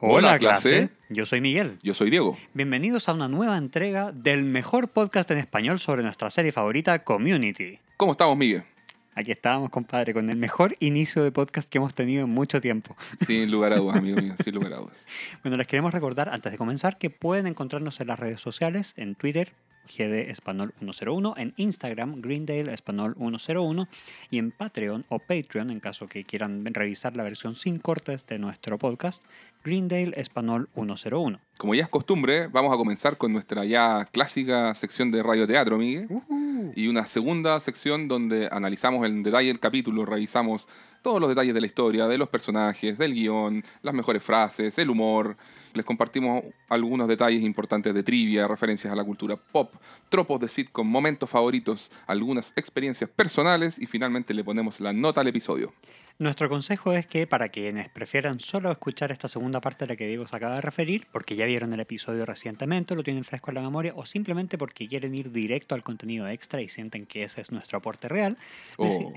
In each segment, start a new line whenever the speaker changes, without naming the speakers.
Hola, clase. Yo soy Miguel.
Yo soy Diego.
Bienvenidos a una nueva entrega del mejor podcast en español sobre nuestra serie favorita, Community.
¿Cómo estamos, Miguel?
Aquí estábamos, compadre, con el mejor inicio de podcast que hemos tenido en mucho tiempo.
Sin lugar a dudas, amigo mío, sin lugar a dudas.
Bueno, les queremos recordar, antes de comenzar, que pueden encontrarnos en las redes sociales, en Twitter, GD Español 101, en Instagram, Greendale Español 101 y en Patreon o Patreon, en caso que quieran revisar la versión sin cortes de nuestro podcast, Greendale Español 101.
Como ya es costumbre, vamos a comenzar con nuestra ya clásica sección de radioteatro, Miguel.
Uh-huh.
Y una segunda sección donde analizamos en detalle el capítulo, revisamos todos los detalles de la historia, de los personajes, del guion, las mejores frases, el humor. Les compartimos algunos detalles importantes de trivia, referencias a la cultura pop, tropos de sitcom, momentos favoritos, algunas experiencias personales y finalmente le ponemos la nota al episodio.
Nuestro consejo es que para quienes prefieran solo escuchar esta segunda parte de la que Diego se acaba de referir, porque ya vieron el episodio recientemente, lo tienen fresco en la memoria, o simplemente porque quieren ir directo al contenido extra y sienten que ese es nuestro aporte real,
Oh.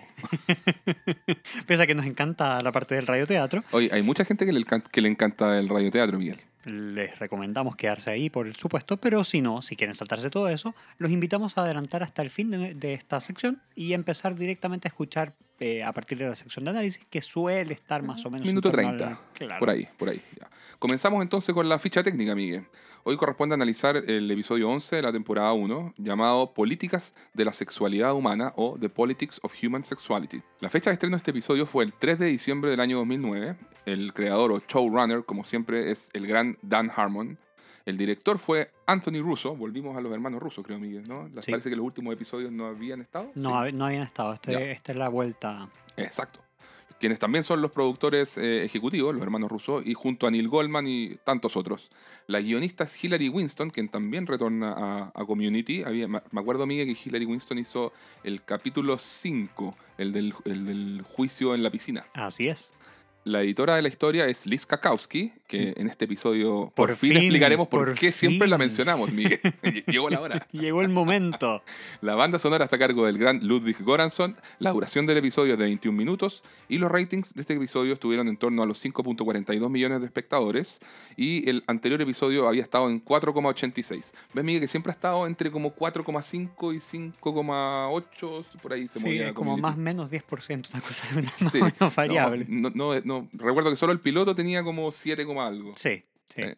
pese a que nos encanta la parte del radioteatro,
Oye, hay mucha gente que le, encan- que le encanta el radioteatro, Miguel.
Les recomendamos quedarse ahí por supuesto, pero si no, si quieren saltarse todo eso, los invitamos a adelantar hasta el fin de, de esta sección y empezar directamente a escuchar eh, a partir de la sección de análisis, que suele estar más o menos... en
Minuto
torno al-
30.
claro.
Por ahí, por ahí. ya. Comenzamos entonces con la ficha técnica, Miguel. Hoy corresponde analizar el episodio 11 de la temporada 1, llamado Políticas de la Sexualidad Humana o The Politics of Human Sexuality. La fecha de estreno de este episodio fue el 3 de diciembre del año 2009. El creador o showrunner, como siempre, es el gran Dan Harmon. El director fue Anthony Russo. Volvimos a los hermanos rusos, creo, Miguel, ¿no? Les
Sí.
parece que los últimos episodios no habían estado.
No,
Sí.
no habían estado. Este- esta es la vuelta.
Exacto. Quienes también son los productores eh, ejecutivos, los hermanos rusos, y junto a Neil Goldman y tantos otros. La guionista es Hilary Winston, quien también retorna a, Community. Me acuerdo, Miguel, que Hilary Winston hizo el capítulo 5, el del, el del juicio en la piscina.
Así es.
La editora de la historia es Liz Kakowski, que en este episodio por,
Por
fin,
fin,
explicaremos por,
por
qué siempre la
fin.
mencionamos, Miguel. Llegó la hora.
Llegó el momento.
La banda sonora está a cargo del gran Ludwig Goransson, la duración del episodio es de 21 minutos y los ratings de este episodio estuvieron en torno a los 5.42 millones de espectadores y el anterior episodio había estado en 4,86. ¿Ves, Miguel, que siempre ha estado entre como 4,5 y 5,8? Por ahí se
Sí,
movía.
como más o menos 10%, una cosa más
Sí.
variable.
No, no, no, recuerdo que solo el piloto tenía como 7, coma algo.
Sí, sí.
Sí.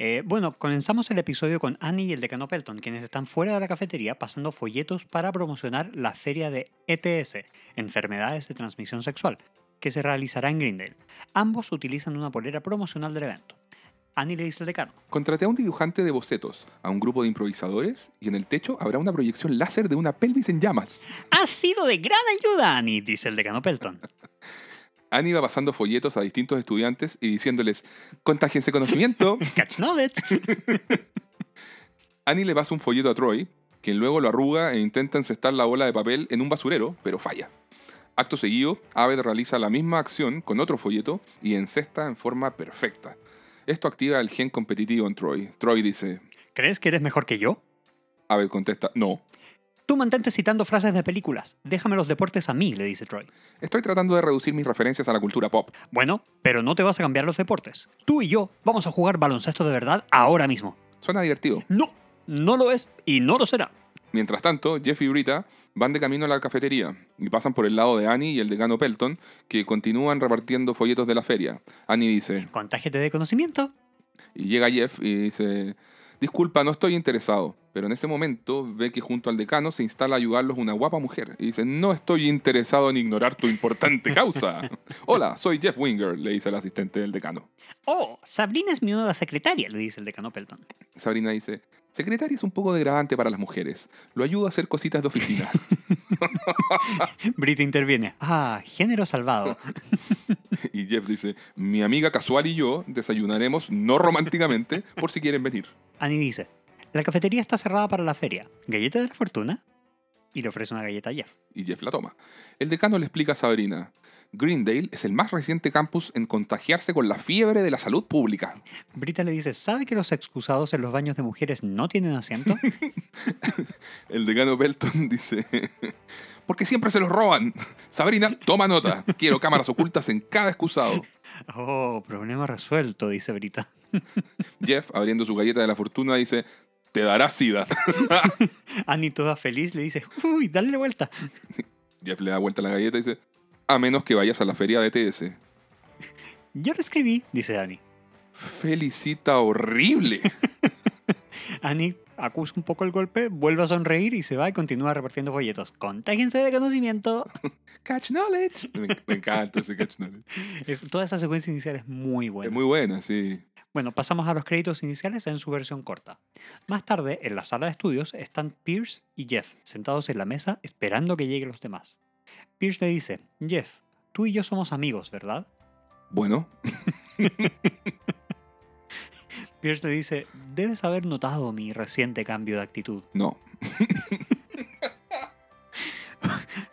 Eh, bueno, comenzamos el episodio con Annie y el decano Pelton, quienes están fuera de la cafetería pasando folletos para promocionar la feria de ETS, Enfermedades de Transmisión Sexual, que se realizará en Greendale. Ambos utilizan una polera promocional del evento. Annie le dice al decano,
Contraté a un dibujante de bocetos, a un grupo de improvisadores y en el techo habrá una proyección láser de una pelvis en llamas.
Ha sido de gran ayuda, Annie, dice el decano Pelton.
Annie iba pasando folletos a distintos estudiantes y diciéndoles, contágiense conocimiento.
Catch knowledge.
Annie le pasa un folleto a Troy, quien luego lo arruga e intenta encestar la bola de papel en un basurero, pero falla. Acto seguido, Aved realiza la misma acción con otro folleto y encesta en forma perfecta. Esto activa el gen competitivo en Troy. Troy dice,
¿Crees que eres mejor que yo?
Aved contesta, no.
Tú mantente citando frases de películas. Déjame los deportes a mí, le dice Troy.
Estoy tratando de reducir mis referencias a la cultura pop.
Bueno, pero no te vas a cambiar los deportes. Tú y yo vamos a jugar baloncesto de verdad ahora mismo.
Suena divertido.
No, no lo es y no lo será.
Mientras tanto, Jeff y Brita van de camino a la cafetería y pasan por el lado de Annie y el decano Pelton, que continúan repartiendo folletos de la feria. Annie dice,
Contágete de conocimiento.
y llega Jeff y dice, disculpa, no estoy interesado. Pero en ese momento ve que junto al decano se instala a ayudarlos una guapa mujer. Y dice, no estoy interesado en ignorar tu importante causa. Hola, soy Jeff Winger, le dice el asistente del decano.
Oh, Sabrina es mi nueva secretaria, le dice el decano Pelton.
Sabrina dice, secretaria es un poco degradante para las mujeres. Lo ayudo a hacer cositas de oficina.
Brit interviene. Ah, género salvado.
Y Jeff dice, mi amiga casual y yo desayunaremos no románticamente por si quieren venir.
Annie dice, la cafetería está cerrada para la feria. ¿Galleta de la fortuna? Y le ofrece una galleta a Jeff.
Y Jeff la toma. El decano le explica a Sabrina, Greendale es el más reciente campus en contagiarse con la fiebre de la salud pública.
Brita le dice, ¿sabe que los excusados en los baños de mujeres no tienen asiento?
El decano Belton dice, porque siempre se los roban. Sabrina, toma nota. Quiero cámaras ocultas en cada excusado.
Oh, problema resuelto, dice Brita.
Jeff, abriendo su galleta de la fortuna, dice, te dará sida.
Annie, toda feliz, le dice, uy, dale vuelta.
Jeff le da vuelta a la galleta y dice, a menos que vayas a la feria de TS.
Yo lo escribí, dice Annie.
Felicita horrible.
Annie acusa un poco el golpe, vuelve a sonreír y se va y continúa repartiendo folletos. Contágense de conocimiento.
Catch knowledge. Me, me encanta ese catch knowledge.
Es- toda esa secuencia inicial es muy buena.
Es muy buena, sí.
Bueno, pasamos a los créditos iniciales en su versión corta. Más tarde, en la sala de estudios, están Pierce y Jeff sentados en la mesa esperando que lleguen los demás. Pierce le dice, Jeff, tú y yo somos amigos, ¿verdad?
Bueno,
Pierce le dice, debes haber notado mi reciente cambio de actitud.
no.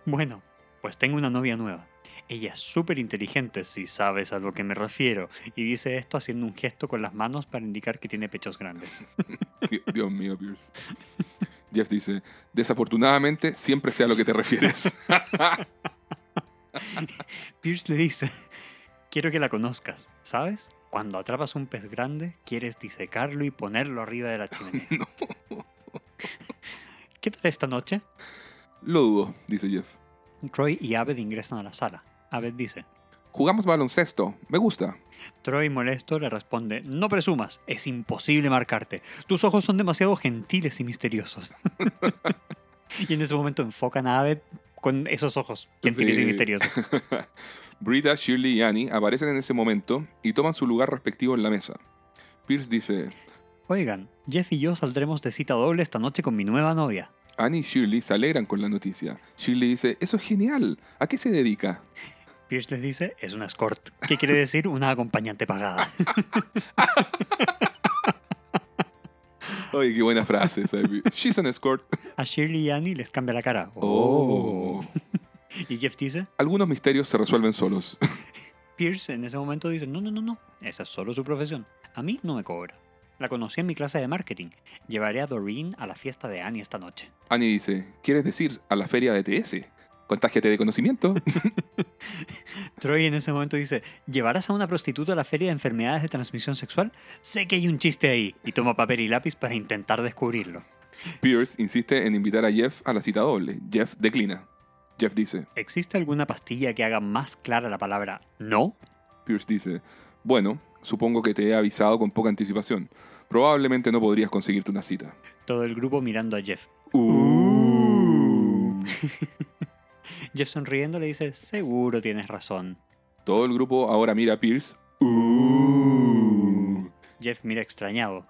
Bueno, pues tengo una novia nueva. Ella es súper inteligente, si sabes a lo que me refiero, y dice esto haciendo un gesto con las manos para indicar que tiene pechos grandes.
Di- Dios mío, Pierce. Jeff dice, desafortunadamente siempre sé a lo que te refieres.
Pierce le dice, quiero que la conozcas, ¿sabes? Cuando atrapas un pez grande, quieres disecarlo y ponerlo arriba de la chimenea. ¿Qué tal esta noche?
Lo dudo, dice Jeff.
Troy y Abed ingresan a la sala. Abed dice,
Jugamos baloncesto, me gusta.
Troy molesto le responde, no presumas, es imposible marcarte. Tus ojos son demasiado gentiles y misteriosos. y en ese momento enfocan a Abed con esos ojos gentiles y misteriosos.
Brita, Shirley y Annie aparecen en ese momento y toman su lugar respectivo en la mesa. Pierce dice,
Oigan, Jeff y yo saldremos de cita doble esta noche con mi nueva novia.
Annie y Shirley se alegran con la noticia. Shirley dice, eso es genial, ¿a qué se dedica?
Pierce les dice, es una escort, que quiere decir una acompañante pagada.
Oye, qué buena frase. She's an escort.
A Shirley y Annie les cambia la cara.
Oh.
Y Jeff dice,
Algunos misterios se resuelven solos.
Pierce en ese momento dice, no, no, no, no, esa es solo su profesión. A mí no me cobra. La conocí en mi clase de marketing. Llevaré a Doreen a la fiesta de Annie esta noche.
Annie dice, ¿quieres decir a la feria de TS? Contágiate de conocimiento.
Troy en ese momento dice, ¿llevarás a una prostituta a la feria de enfermedades de transmisión sexual? Sé que hay un chiste ahí. Y toma papel y lápiz para intentar descubrirlo.
Pierce insiste en invitar a Jeff a la cita doble. Jeff declina. Jeff dice,
¿Existe alguna pastilla que haga más clara la palabra no?
Pierce dice, bueno, supongo que te he avisado con poca anticipación. Probablemente no podrías conseguirte una cita.
Todo el grupo mirando a Jeff.
Uh.
Jeff sonriendo le dice, seguro tienes razón.
Todo el grupo ahora mira a Pierce. Uh.
Jeff mira extrañado.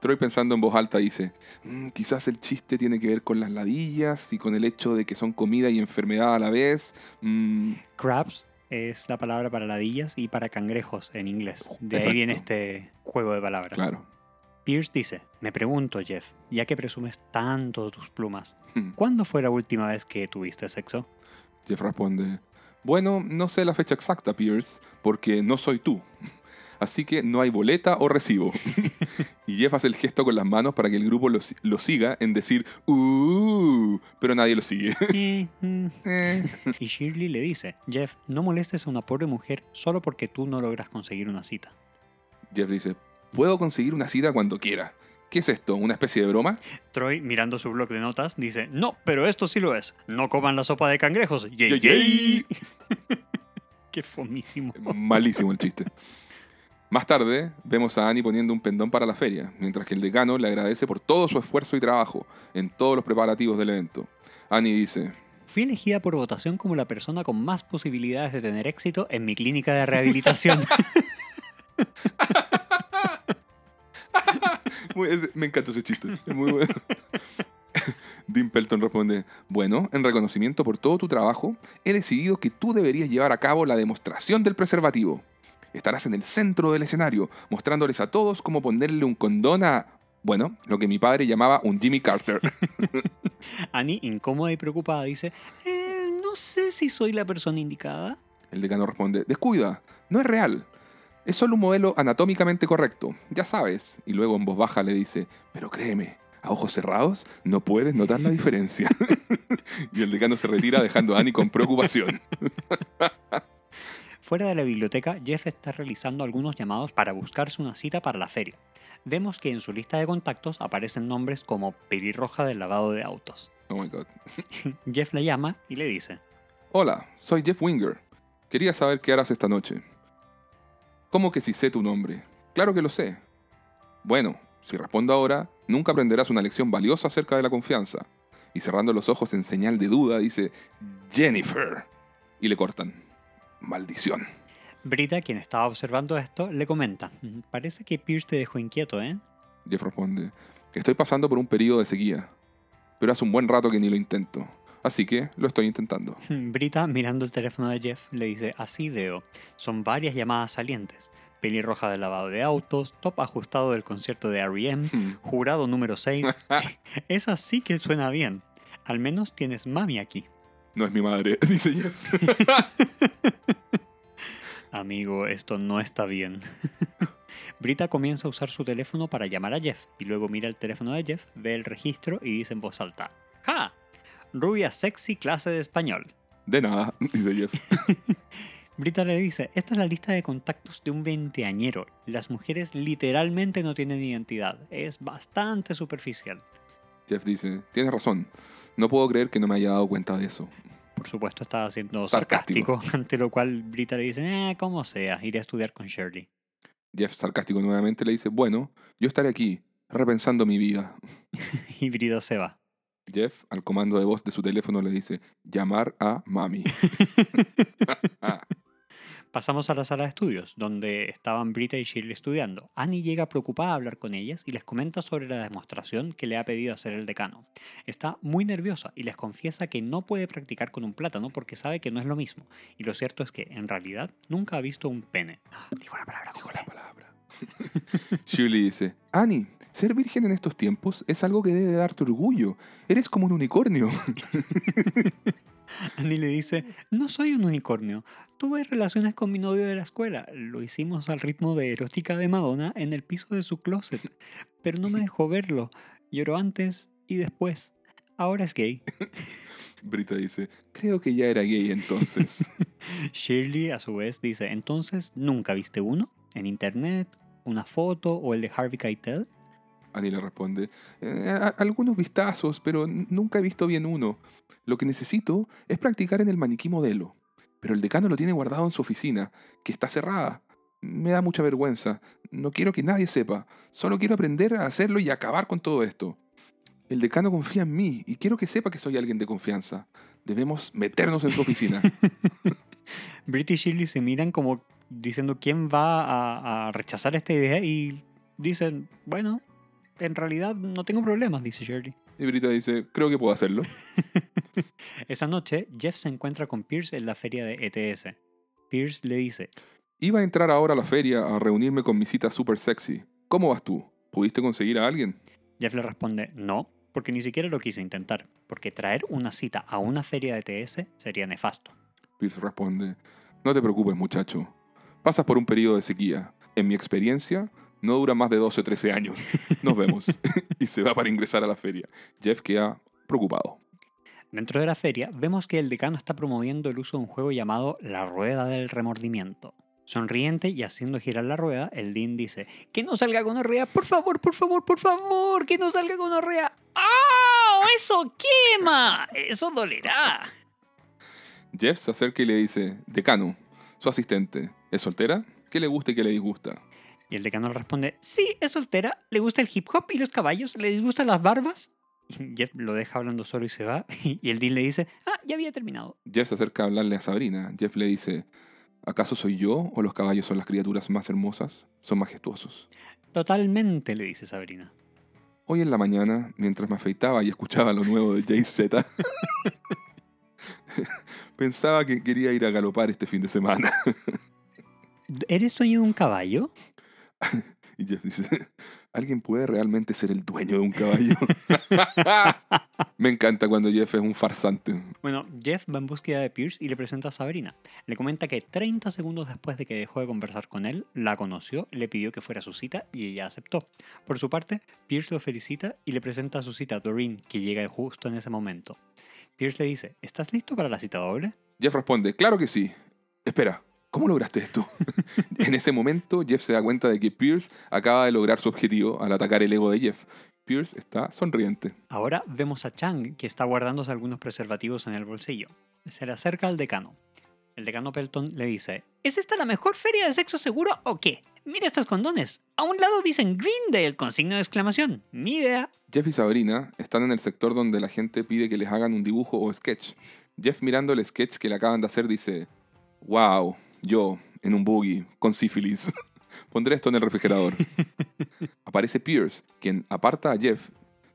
Troy pensando en voz alta dice, "Mm, quizás el chiste tiene que ver con las ladillas y con el hecho de que son comida y enfermedad a la vez. Mm,
Crabs es la palabra para ladillas y para cangrejos en inglés. De ahí viene este juego de palabras.
claro.
Pierce dice, me pregunto Jeff, ya que presumes tanto de tus plumas,
Hmm.
¿cuándo fue la última vez que tuviste sexo?
Jeff responde, bueno, no sé la fecha exacta, Pierce, porque no soy tú. Así que no hay boleta o recibo. y Jeff hace el gesto con las manos para que el grupo lo, lo siga en decir, uh, pero nadie lo sigue.
Eh. y Shirley le dice, Jeff, no molestes a una pobre mujer solo porque tú no logras conseguir una cita.
Jeff dice, puedo conseguir una cita cuando quiera. ¿Qué es esto? ¿Una especie de broma?
Troy, mirando su blog de notas, dice, no, pero esto sí lo es. No coman la sopa de cangrejos. Yay,
Yay,
yay".
yay.
Qué fomísimo.
Malísimo el chiste. Más tarde, vemos a Annie poniendo un pendón para la feria, mientras que el decano le agradece por todo su esfuerzo y trabajo en todos los preparativos del evento. Annie dice,
Fui elegida por votación como la persona con más posibilidades de tener éxito en mi clínica de rehabilitación.
Muy- me encanta ese chiste, muy bueno. Dean Pelton responde, bueno, en reconocimiento por todo tu trabajo, he decidido que tú deberías llevar a cabo la demostración del preservativo. Estarás en el centro del escenario, mostrándoles a todos cómo ponerle un condón a, bueno, lo que mi padre llamaba un Jimmy Carter.
Annie, incómoda y preocupada, dice, "Eh, no sé si soy la persona indicada.
El decano responde, descuida, no es real. Es solo un modelo anatómicamente correcto, ya sabes. Y luego en voz baja le dice, pero créeme, A ojos cerrados no puedes notar la diferencia. y el decano se retira dejando a Annie con preocupación.
Fuera de la biblioteca, Jeff está realizando algunos llamados para buscarse una cita para la feria. Vemos que en su lista de contactos aparecen nombres como pelirroja del lavado de autos.
Oh my god.
Jeff le llama y le dice,
Hola, soy Jeff Winger. Quería saber qué harás esta noche. ¿Cómo que si sé tu nombre? Claro que lo sé. Bueno, si respondo ahora, nunca aprenderás una lección valiosa acerca de la confianza. Y cerrando los ojos en señal de duda, dice Jennifer. Y le cortan. Maldición.
Brita, quien estaba observando esto, le comenta, "Mm, parece que Pierce te dejó inquieto, ¿eh?
Jeff responde que estoy pasando por un periodo de sequía. Pero hace un buen rato que ni lo intento. Así que lo estoy intentando.
Brita, mirando el teléfono de Jeff, le dice, así veo, son varias llamadas salientes. Pelirroja de lavado de autos, top ajustado del concierto de R.E.M.,
Hmm.
jurado número 6. Esa sí que suena bien. Al menos tienes mami aquí.
No es mi madre, dice Jeff.
Amigo, esto no está bien. Brita comienza a usar su teléfono para llamar a Jeff y luego mira el teléfono de Jeff, ve el registro y dice en voz alta, ¡Ja! Rubia sexy clase de español.
De nada, dice Jeff.
Brita le dice, esta es la lista de contactos de un veinteañero. Las mujeres literalmente no tienen identidad. Es bastante superficial.
Jeff dice, tienes razón. No puedo creer que no me haya dado cuenta de eso.
Por supuesto está siendo
Sarcástico.
sarcástico, ante lo cual Brita le dice, eh, como sea, iré a estudiar con Shirley.
Jeff, sarcástico nuevamente, le dice, bueno, yo estaré aquí, repensando mi vida.
Y Brita se va.
Jeff, al comando de voz de su teléfono, le dice, llamar a mami.
Pasamos a la sala de estudios, donde estaban Brita y Shirley estudiando. Annie llega preocupada a hablar con ellas y les comenta sobre la demostración que le ha pedido hacer el decano. Está muy nerviosa y les confiesa que no puede practicar con un plátano porque sabe que no es lo mismo. Y lo cierto es que, en realidad, nunca ha visto un pene. Dijo la palabra
Dijo la palabra. Shirley dice, Annie, ser virgen en estos tiempos es algo que debe darte orgullo. Eres como un unicornio.
Annie le dice, no soy un unicornio. Tuve relaciones con mi novio de la escuela. Lo hicimos al ritmo de erótica de Madonna en el piso de su closet. Pero no me dejó verlo. Lloró antes y después. Ahora es gay.
Brita dice, creo que ya era gay entonces.
Shirley a su vez dice, entonces, ¿nunca viste uno? ¿En internet? ¿Una foto? ¿O el de Harvey Keitel?
Annie le responde, "Eh, algunos vistazos, pero nunca he visto bien uno. Lo que necesito es practicar en el maniquí modelo. Pero el decano lo tiene guardado en su oficina, que está cerrada. Me da mucha vergüenza. No quiero que nadie sepa. Solo quiero aprender a hacerlo y acabar con todo esto. El decano confía en mí y quiero que sepa que soy alguien de confianza. Debemos meternos en su oficina.
Brit y Shirley se miran como diciendo quién va a, a rechazar esta idea y dicen, bueno, en realidad no tengo problemas, dice Shirley.
Y Brita dice, creo que puedo hacerlo.
Esa noche, Jeff se encuentra con Pierce en la feria de ETS. Pierce le dice,
Iba a entrar ahora a la feria a reunirme con mi cita super sexy. ¿Cómo vas tú? ¿Pudiste conseguir a alguien?
Jeff le responde, no, porque ni siquiera lo quise intentar, porque traer una cita a una feria de ETS sería nefasto.
Pierce responde, no te preocupes muchacho. Pasas por un periodo de sequía. En mi experiencia, no dura más de 12 o 13 años. Nos vemos. y se va para ingresar a la feria. Jeff queda preocupado.
Dentro de la feria, vemos que el decano está promoviendo el uso de un juego llamado La Rueda del Remordimiento. Sonriente y haciendo girar la rueda, el Dean dice, que no salga gonorrea, por favor, por favor, por favor, que no salga gonorrea. ¡Ah! ¡Eso quema! ¡Eso dolerá!
Jeff se acerca y le dice, decano, su asistente, ¿es soltera? ¿Qué le gusta y qué le disgusta?
Y el decano le responde, sí, es soltera, le gusta el hip hop y los caballos, le disgustan las barbas. Y Jeff lo deja hablando solo y se va. Y el Dean le dice, ah, ya había terminado.
Jeff se acerca a hablarle a Sabrina. Jeff le dice, ¿acaso soy yo o los caballos son las criaturas más hermosas? Son majestuosos.
Totalmente, le dice Sabrina.
Hoy en la mañana, mientras me afeitaba y escuchaba lo nuevo de Jay Z, pensaba que quería ir a galopar este fin de semana.
¿Eres dueño de un caballo?
Y Jeff dice, ¿Alguien puede realmente ser el dueño de un caballo? Me encanta cuando Jeff es un farsante.
Bueno, Jeff va en búsqueda de Pierce y le presenta a Sabrina. Le comenta que 30 segundos después de que dejó de conversar con él, la conoció, le pidió que fuera a su cita y ella aceptó. Por su parte, Pierce lo felicita y le presenta a su cita a Doreen, que llega justo en ese momento. Pierce le dice, ¿estás listo para la cita doble?
Jeff responde, claro que sí. Espera, ¿cómo lograste esto? en ese momento, Jeff se da cuenta de que Pierce acaba de lograr su objetivo al atacar el ego de Jeff. Pierce está sonriente.
Ahora vemos a Chang, que está guardándose algunos preservativos en el bolsillo. Se le acerca al decano. El decano Pelton le dice, ¿es esta la mejor feria de sexo seguro o qué? Mira estos condones. A un lado dicen Greendale con signo de exclamación. Ni idea.
Jeff y Sabrina están en el sector donde la gente pide que les hagan un dibujo o sketch. Jeff mirando el sketch que le acaban de hacer dice, wow, yo en un buggy con sífilis. Pondré esto en el refrigerador. Aparece Pierce, quien aparta a Jeff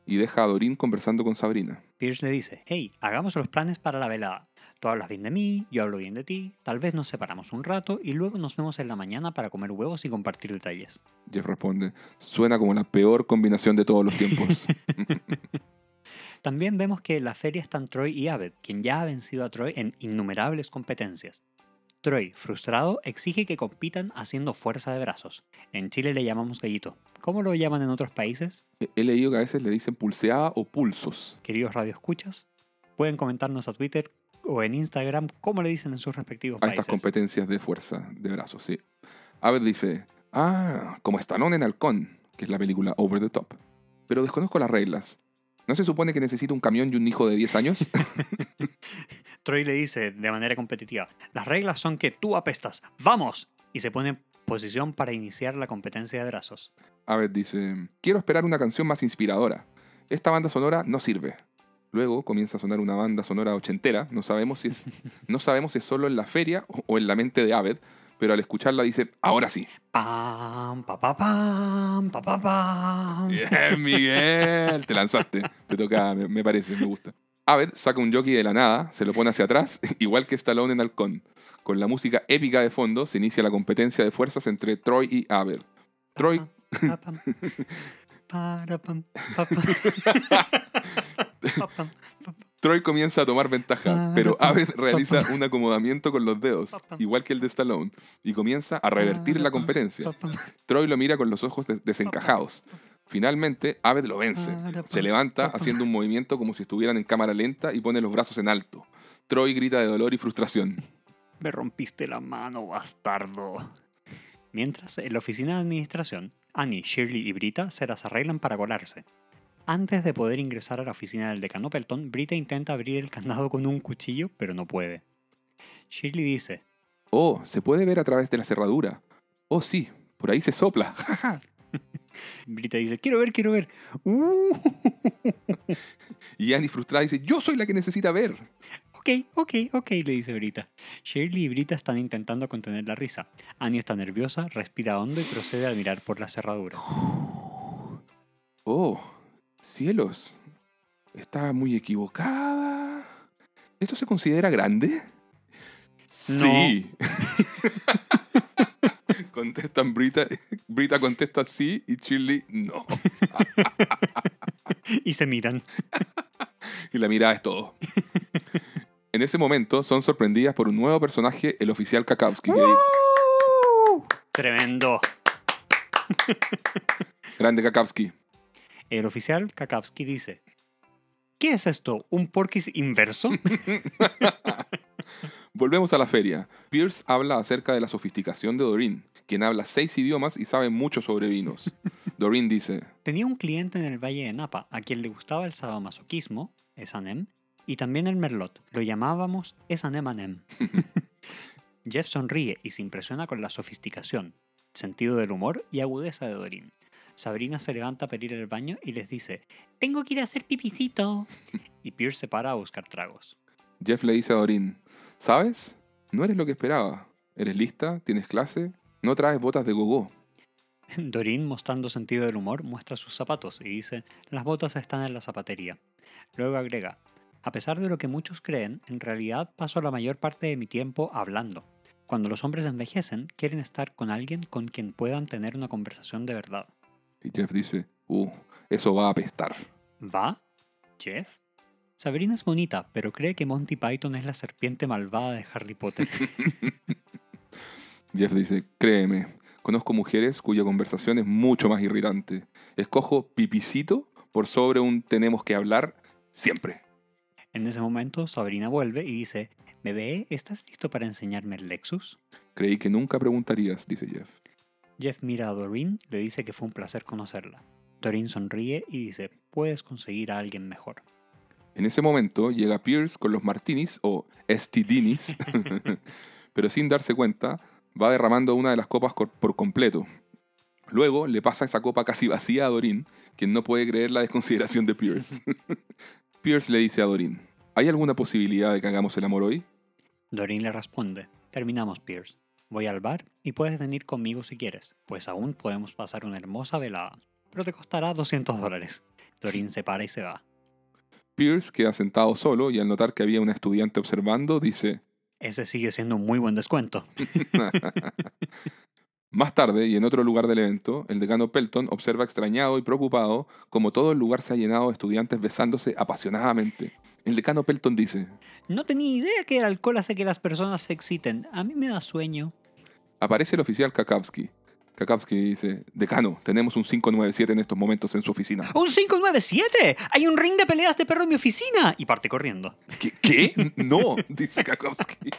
y deja a Dorin conversando con Sabrina.
Pierce le dice, hey, hagamos los planes para la velada. Tú hablas bien de mí, yo hablo bien de ti, tal vez nos separamos un rato y luego nos vemos en la mañana para comer huevos y compartir detalles.
Jeff responde, suena como la peor combinación de todos los tiempos.
También vemos que en la feria están Troy y Abed, quien ya ha vencido a Troy en innumerables competencias. Troy, frustrado, exige que compitan haciendo fuerza de brazos. En Chile le llamamos gallito. ¿Cómo lo llaman en otros países?
He leído que a veces le dicen pulseada o pulsos.
Queridos radioescuchas, pueden comentarnos a Twitter o en Instagram cómo le dicen en sus respectivos
A
países.
estas competencias de fuerza de brazos, sí. Abed dice, ah, como Stallone en Halcón, que es la película Over the Top. Pero desconozco las reglas. ¿No se supone que necesita un camión y un hijo de 10 años?
Troy le dice de manera competitiva, las reglas son que tú apestas, ¡vamos! Y se pone en posición para iniciar la competencia de brazos.
Abed dice, quiero esperar una canción más inspiradora. Esta banda sonora no sirve. Luego comienza a sonar una banda sonora ochentera. No sabemos si es, no sabemos si es solo en la feria o- o en la mente de Abed, pero al escucharla dice, ahora sí.
Pam, pa, pa, pam, pa, pa, pam.
Bien, Miguel. Te lanzaste. Te toca, me, me parece, me gusta. Abed saca un jockey de la nada, se lo pone hacia atrás, igual que Stallone en Halcón. Con la música épica de fondo se inicia la competencia de fuerzas entre Troy y Abed. Troy,
para, pam, pa. Pa.
Troy comienza a tomar ventaja, pero Abed realiza un acomodamiento con los dedos, igual que el de Stallone, y comienza a revertir la competencia. Troy lo mira con los ojos des- desencajados. Finalmente, Abed lo vence. Se levanta haciendo un movimiento como si estuvieran en cámara lenta y pone los brazos en alto. Troy grita de dolor y frustración.
Me rompiste la mano, bastardo. Mientras, en la oficina de administración, Annie, Shirley y Brita se las arreglan para colarse. Antes de poder ingresar a la oficina del decano Pelton, Brita intenta abrir el candado con un cuchillo, pero no puede. Shirley dice,
Oh, se puede ver a través de la cerradura. Oh, sí, por ahí se sopla.
Brita dice, quiero ver, quiero ver. Uh,
y Annie frustrada dice, yo soy la que necesita ver.
Ok, ok, ok, le dice Brita. Shirley y Brita están intentando contener la risa. Annie está nerviosa, respira hondo y procede a mirar por la cerradura.
Oh, cielos. Está muy equivocada. ¿Esto se considera grande?
No.
Sí. Contestan Brita, Brita contesta sí y Shirley no.
y se miran.
Y la mirada es todo. En ese momento son sorprendidas por un nuevo personaje, el oficial Kakowski. que dice,
Tremendo.
Grande Kakowski.
El oficial Kakowski dice, ¿qué es esto? ¿Un porquis inverso?
Volvemos a la feria. Pierce habla acerca de la sofisticación de Doreen, quien habla seis idiomas y sabe mucho sobre vinos. Doreen dice,
Tenía un cliente en el Valle de Napa a quien le gustaba el sadomasoquismo, Esanem, y también el merlot. Lo llamábamos Esanemanem. Jeff sonríe y se impresiona con la sofisticación, sentido del humor y agudeza de Doreen. Sabrina se levanta para ir al baño y les dice, tengo que ir a hacer pipicito. Y Pierce se para a buscar tragos.
Jeff le dice a Doreen, ¿sabes? No eres lo que esperaba. ¿Eres lista? ¿Tienes clase? No traes botas de gogó.
Doreen, mostrando sentido del humor, muestra sus zapatos y dice, las botas están en la zapatería. Luego agrega, a pesar de lo que muchos creen, en realidad paso la mayor parte de mi tiempo hablando. Cuando los hombres envejecen, quieren estar con alguien con quien puedan tener una conversación de verdad.
Y Jeff dice, uh, eso va a apestar.
¿Va? ¿Jeff? Sabrina es bonita, pero cree que Monty Python es la serpiente malvada de Harry Potter.
Jeff dice, créeme, conozco mujeres cuya conversación es mucho más irritante. Escojo pipicito por sobre un tenemos que hablar siempre.
En ese momento, Sabrina vuelve y dice, Bebé, ¿estás listo para enseñarme el Lexus?
Creí que nunca preguntarías, dice Jeff.
Jeff mira a Doreen, le dice que fue un placer conocerla. Doreen sonríe y dice, puedes conseguir a alguien mejor.
En ese momento llega Pierce con los martinis o estidinis, pero sin darse cuenta va derramando una de las copas por completo. Luego le pasa esa copa casi vacía a Doreen, quien no puede creer la desconsideración de Pierce. Pierce le dice a Doreen, ¿hay alguna posibilidad de que hagamos el amor hoy?
Doreen le responde, terminamos Pierce. Voy al bar y puedes venir conmigo si quieres, pues aún podemos pasar una hermosa velada, pero te costará 200 dólares. Doreen se para y se va.
Pierce queda sentado solo y al notar que había una estudiante observando, dice,
Ese sigue siendo un muy buen descuento.
Más tarde, y en otro lugar del evento, el decano Pelton observa extrañado y preocupado como todo el lugar se ha llenado de estudiantes besándose apasionadamente. El decano Pelton dice,
No tenía idea que el alcohol hace que las personas se exciten. A mí me da sueño.
aparece el oficial Kakowski. Kakowski dice, decano, tenemos un 597 en estos momentos en su oficina.
¡Un 597! ¡Hay un ring de peleas de perro en mi oficina! Y parte corriendo.
¿Qué? ¿Qué? No, dice Kakowski.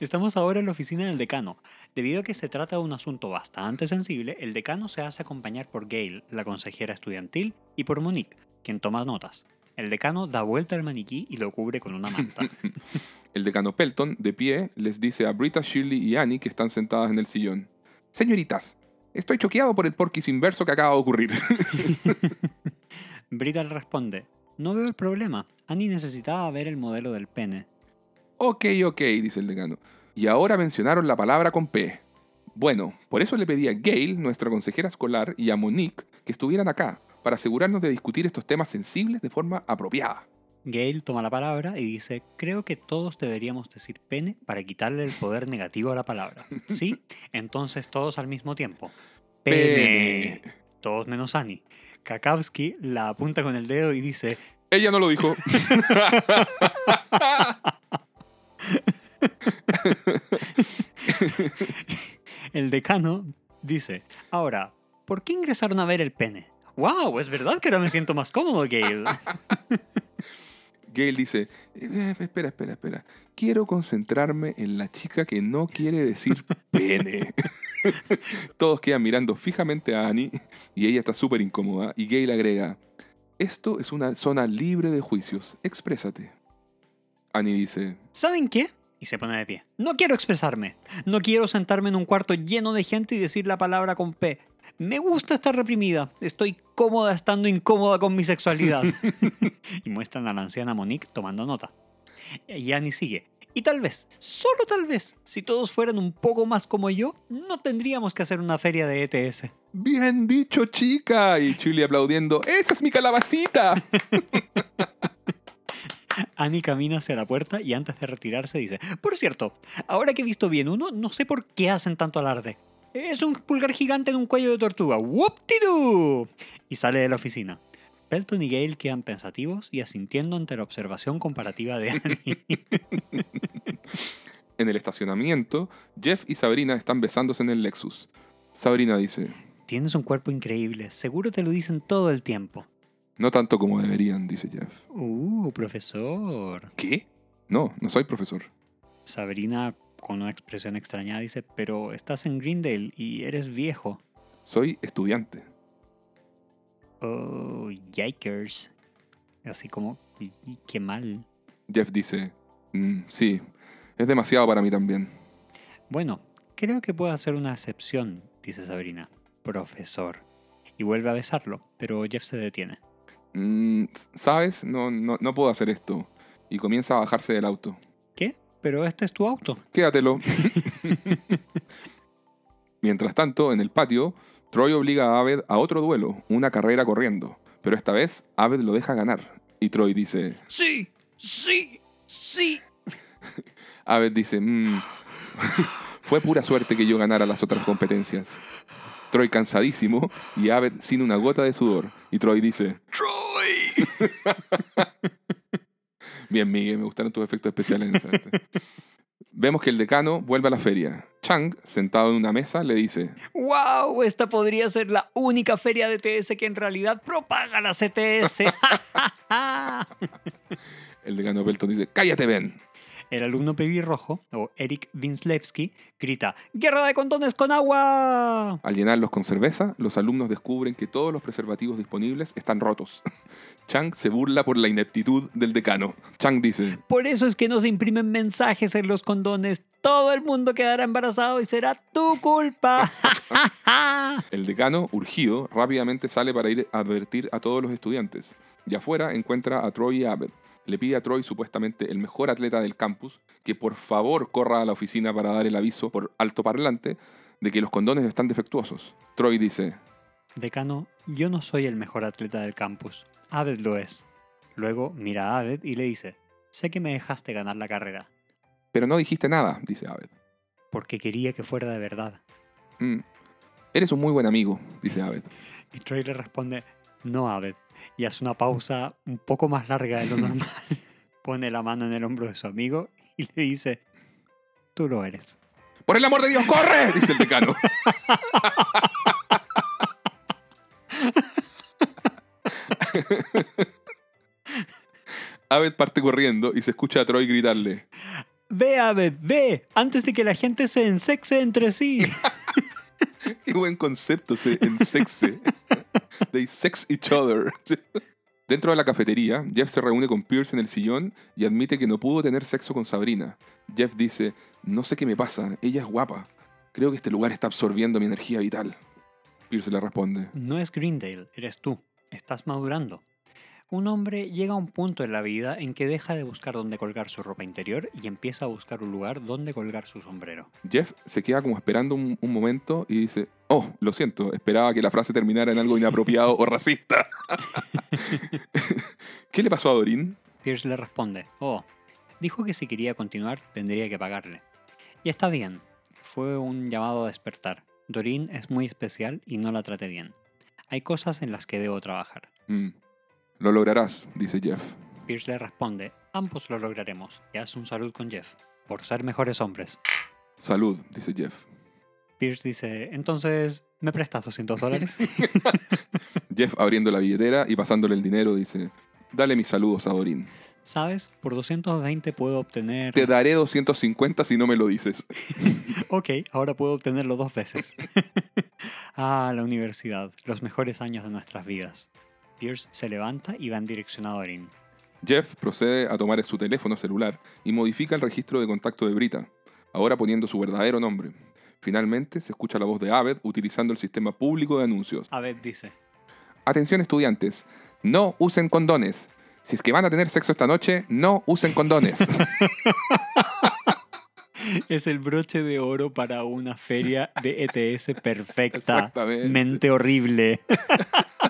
Estamos ahora en la oficina del decano. Debido a que se trata de un asunto bastante sensible, el decano se hace acompañar por Gail, la consejera estudiantil, y por Monique, quien toma notas. El decano da vuelta al maniquí y lo cubre con una manta.
El decano Pelton, de pie, les dice a Brita, Shirley y Annie que están sentadas en el sillón. Señoritas, estoy choqueado por el porquis inverso que acaba de ocurrir.
Brita le responde, no veo el problema. Annie necesitaba ver el modelo del pene.
Ok, ok, dice el decano. Y ahora mencionaron la palabra con P. Bueno, por eso le pedí a Gail, nuestra consejera escolar, y a Monique que estuvieran acá, para asegurarnos de discutir estos temas sensibles de forma apropiada.
Gail toma la palabra y dice, creo que todos deberíamos decir pene para quitarle el poder negativo a la palabra. ¿Sí? Entonces todos al mismo tiempo. Pene. Todos menos Annie. Kakowski la apunta con el dedo y dice,
Ella no lo dijo.
el decano dice, ahora, ¿por qué ingresaron a ver el pene? ¡Wow! Es verdad que ahora me siento más cómodo, Gail.
Gail dice, "Eh, espera, espera, espera. Quiero concentrarme en la chica que no quiere decir pene. Todos quedan mirando fijamente a Annie y ella está súper incómoda y Gail agrega, esto es una zona libre de juicios, exprésate. Annie dice,
¿Saben qué? Y se pone de pie. No quiero expresarme. No quiero sentarme en un cuarto lleno de gente y decir la palabra con P. Me gusta estar reprimida. Estoy cómoda estando incómoda con mi sexualidad. y muestran a la anciana Monique tomando nota. Y Annie sigue. Y tal vez, solo tal vez, si todos fueran un poco más como yo, no tendríamos que hacer una feria de ETS.
bien dicho chica. Y Chili aplaudiendo, esa es mi calabacita.
Annie camina hacia la puerta y antes de retirarse dice, por cierto, ahora que he visto bien uno, no sé por qué hacen tanto alarde. Es un pulgar gigante en un cuello de tortuga. ¡Whoop-de-doo! Y sale de la oficina. Pelton y Gale quedan pensativos y asintiendo ante la observación comparativa de Annie.
En el estacionamiento, Jeff y Sabrina están besándose en el Lexus. Sabrina dice,
Tienes un cuerpo increíble, seguro te lo dicen todo el tiempo.
No tanto como deberían, dice Jeff.
Uh, profesor.
¿Qué? No, no soy profesor.
Sabrina, con una expresión extrañada, dice, pero estás en Greendale y eres viejo.
Soy estudiante.
Oh, yikers. Así como, y- y qué mal.
Jeff dice, "Mm, sí, es demasiado para mí también.
Bueno, creo que puedo hacer una excepción, dice Sabrina. Profesor. Y vuelve a besarlo, pero Jeff se detiene.
"Mm, ¿Sabes? No, no, no puedo hacer esto. Y comienza a bajarse del auto.
¿Qué? Pero este es tu auto.
Quédatelo. Mientras tanto, en el patio, Troy obliga a Aved a otro duelo, una carrera corriendo. Pero esta vez, Aved lo deja ganar. Y Troy dice,
Sí, sí, sí.
Aved dice, "Mm, fue pura suerte que yo ganara las otras competencias. Troy cansadísimo y Abed sin una gota de sudor. Y Troy dice,
¡Troy!
bien Miguel, me gustaron tus efectos especiales. Vemos que el decano vuelve a la feria. Chang, sentado en una mesa, le dice,
¡Wow! Esta podría ser la única feria de TS que en realidad propaga la CTS.
el decano Pelton dice, cállate Ben.
El alumno pelirrojo, o Eric Vinslevsky, grita ¡Guerra de condones con agua!
Al llenarlos con cerveza, los alumnos descubren que todos los preservativos disponibles están rotos. Chang se burla por la ineptitud del decano. Chang dice,
Por eso es que no se imprimen mensajes en los condones. Todo el mundo quedará embarazado y será tu culpa.
el decano, urgido, rápidamente sale para ir a advertir a todos los estudiantes. Y afuera encuentra a Troy y Abed. Le pide a Troy, supuestamente el mejor atleta del campus, que por favor corra a la oficina para dar el aviso por alto parlante de que los condones están defectuosos. Troy dice,
Decano, yo no soy el mejor atleta del campus. Abed lo es. Luego mira a Abed y le dice, sé que me dejaste ganar la carrera.
Pero no dijiste nada, dice Abed.
Porque quería que fuera de verdad.
Mm. Eres un muy buen amigo, dice Abed.
Y Troy le responde, no Abed. Y hace una pausa un poco más larga de lo normal. Pone la mano en el hombro de su amigo y le dice, tú lo eres.
¡Por el amor de Dios, corre! dice el decano. Abed parte corriendo y se escucha a Troy gritarle.
Ve, Abed, ve, antes de que la gente se ensexe entre sí.
Qué buen concepto, se ensexe. They sex each other. Dentro de la cafetería, Jeff se reúne con Pierce en el sillón y admite que no pudo tener sexo con Sabrina. Jeff dice, no sé qué me pasa, ella es guapa. Creo que este lugar está absorbiendo mi energía vital. Pierce le responde,
No es Greendale, eres tú. Estás madurando. Un hombre llega a un punto en la vida en que deja de buscar dónde colgar su ropa interior y empieza a buscar un lugar donde colgar su sombrero.
Jeff se queda como esperando un, un momento y dice, oh, lo siento, esperaba que la frase terminara en algo inapropiado o racista. ¿Qué le pasó a Dorin?
Pierce le responde, oh, dijo que si quería continuar tendría que pagarle. Y está bien, fue un llamado a despertar. Doreen es muy especial y no la trate bien. Hay cosas en las que debo trabajar.
Mm, Lo lograrás, dice Jeff.
Pierce le responde, ambos lo lograremos, y hace un salud con Jeff, por ser mejores hombres.
Salud, dice Jeff.
Pierce dice, entonces, ¿me prestas 200 dólares?
Jeff abriendo la billetera y pasándole el dinero dice, dale mis saludos a Dorin.
¿Sabes? Por 220 puedo obtener...
Te daré 250 si no me lo dices.
Ok, ahora puedo obtenerlo dos veces. ah, la universidad, los mejores años de nuestras vidas. Pierce se levanta y va en dirección a Dorin.
Jeff procede a tomar su teléfono celular y modifica el registro de contacto de Brita, ahora poniendo su verdadero nombre. Finalmente se escucha la voz de Abed utilizando el sistema público de anuncios.
Abed dice,
Atención estudiantes, no usen condones. Si es que van a tener sexo esta noche, no usen condones.
es el broche de oro para una feria de ETS perfecta.
Exactamente.
Mente horrible.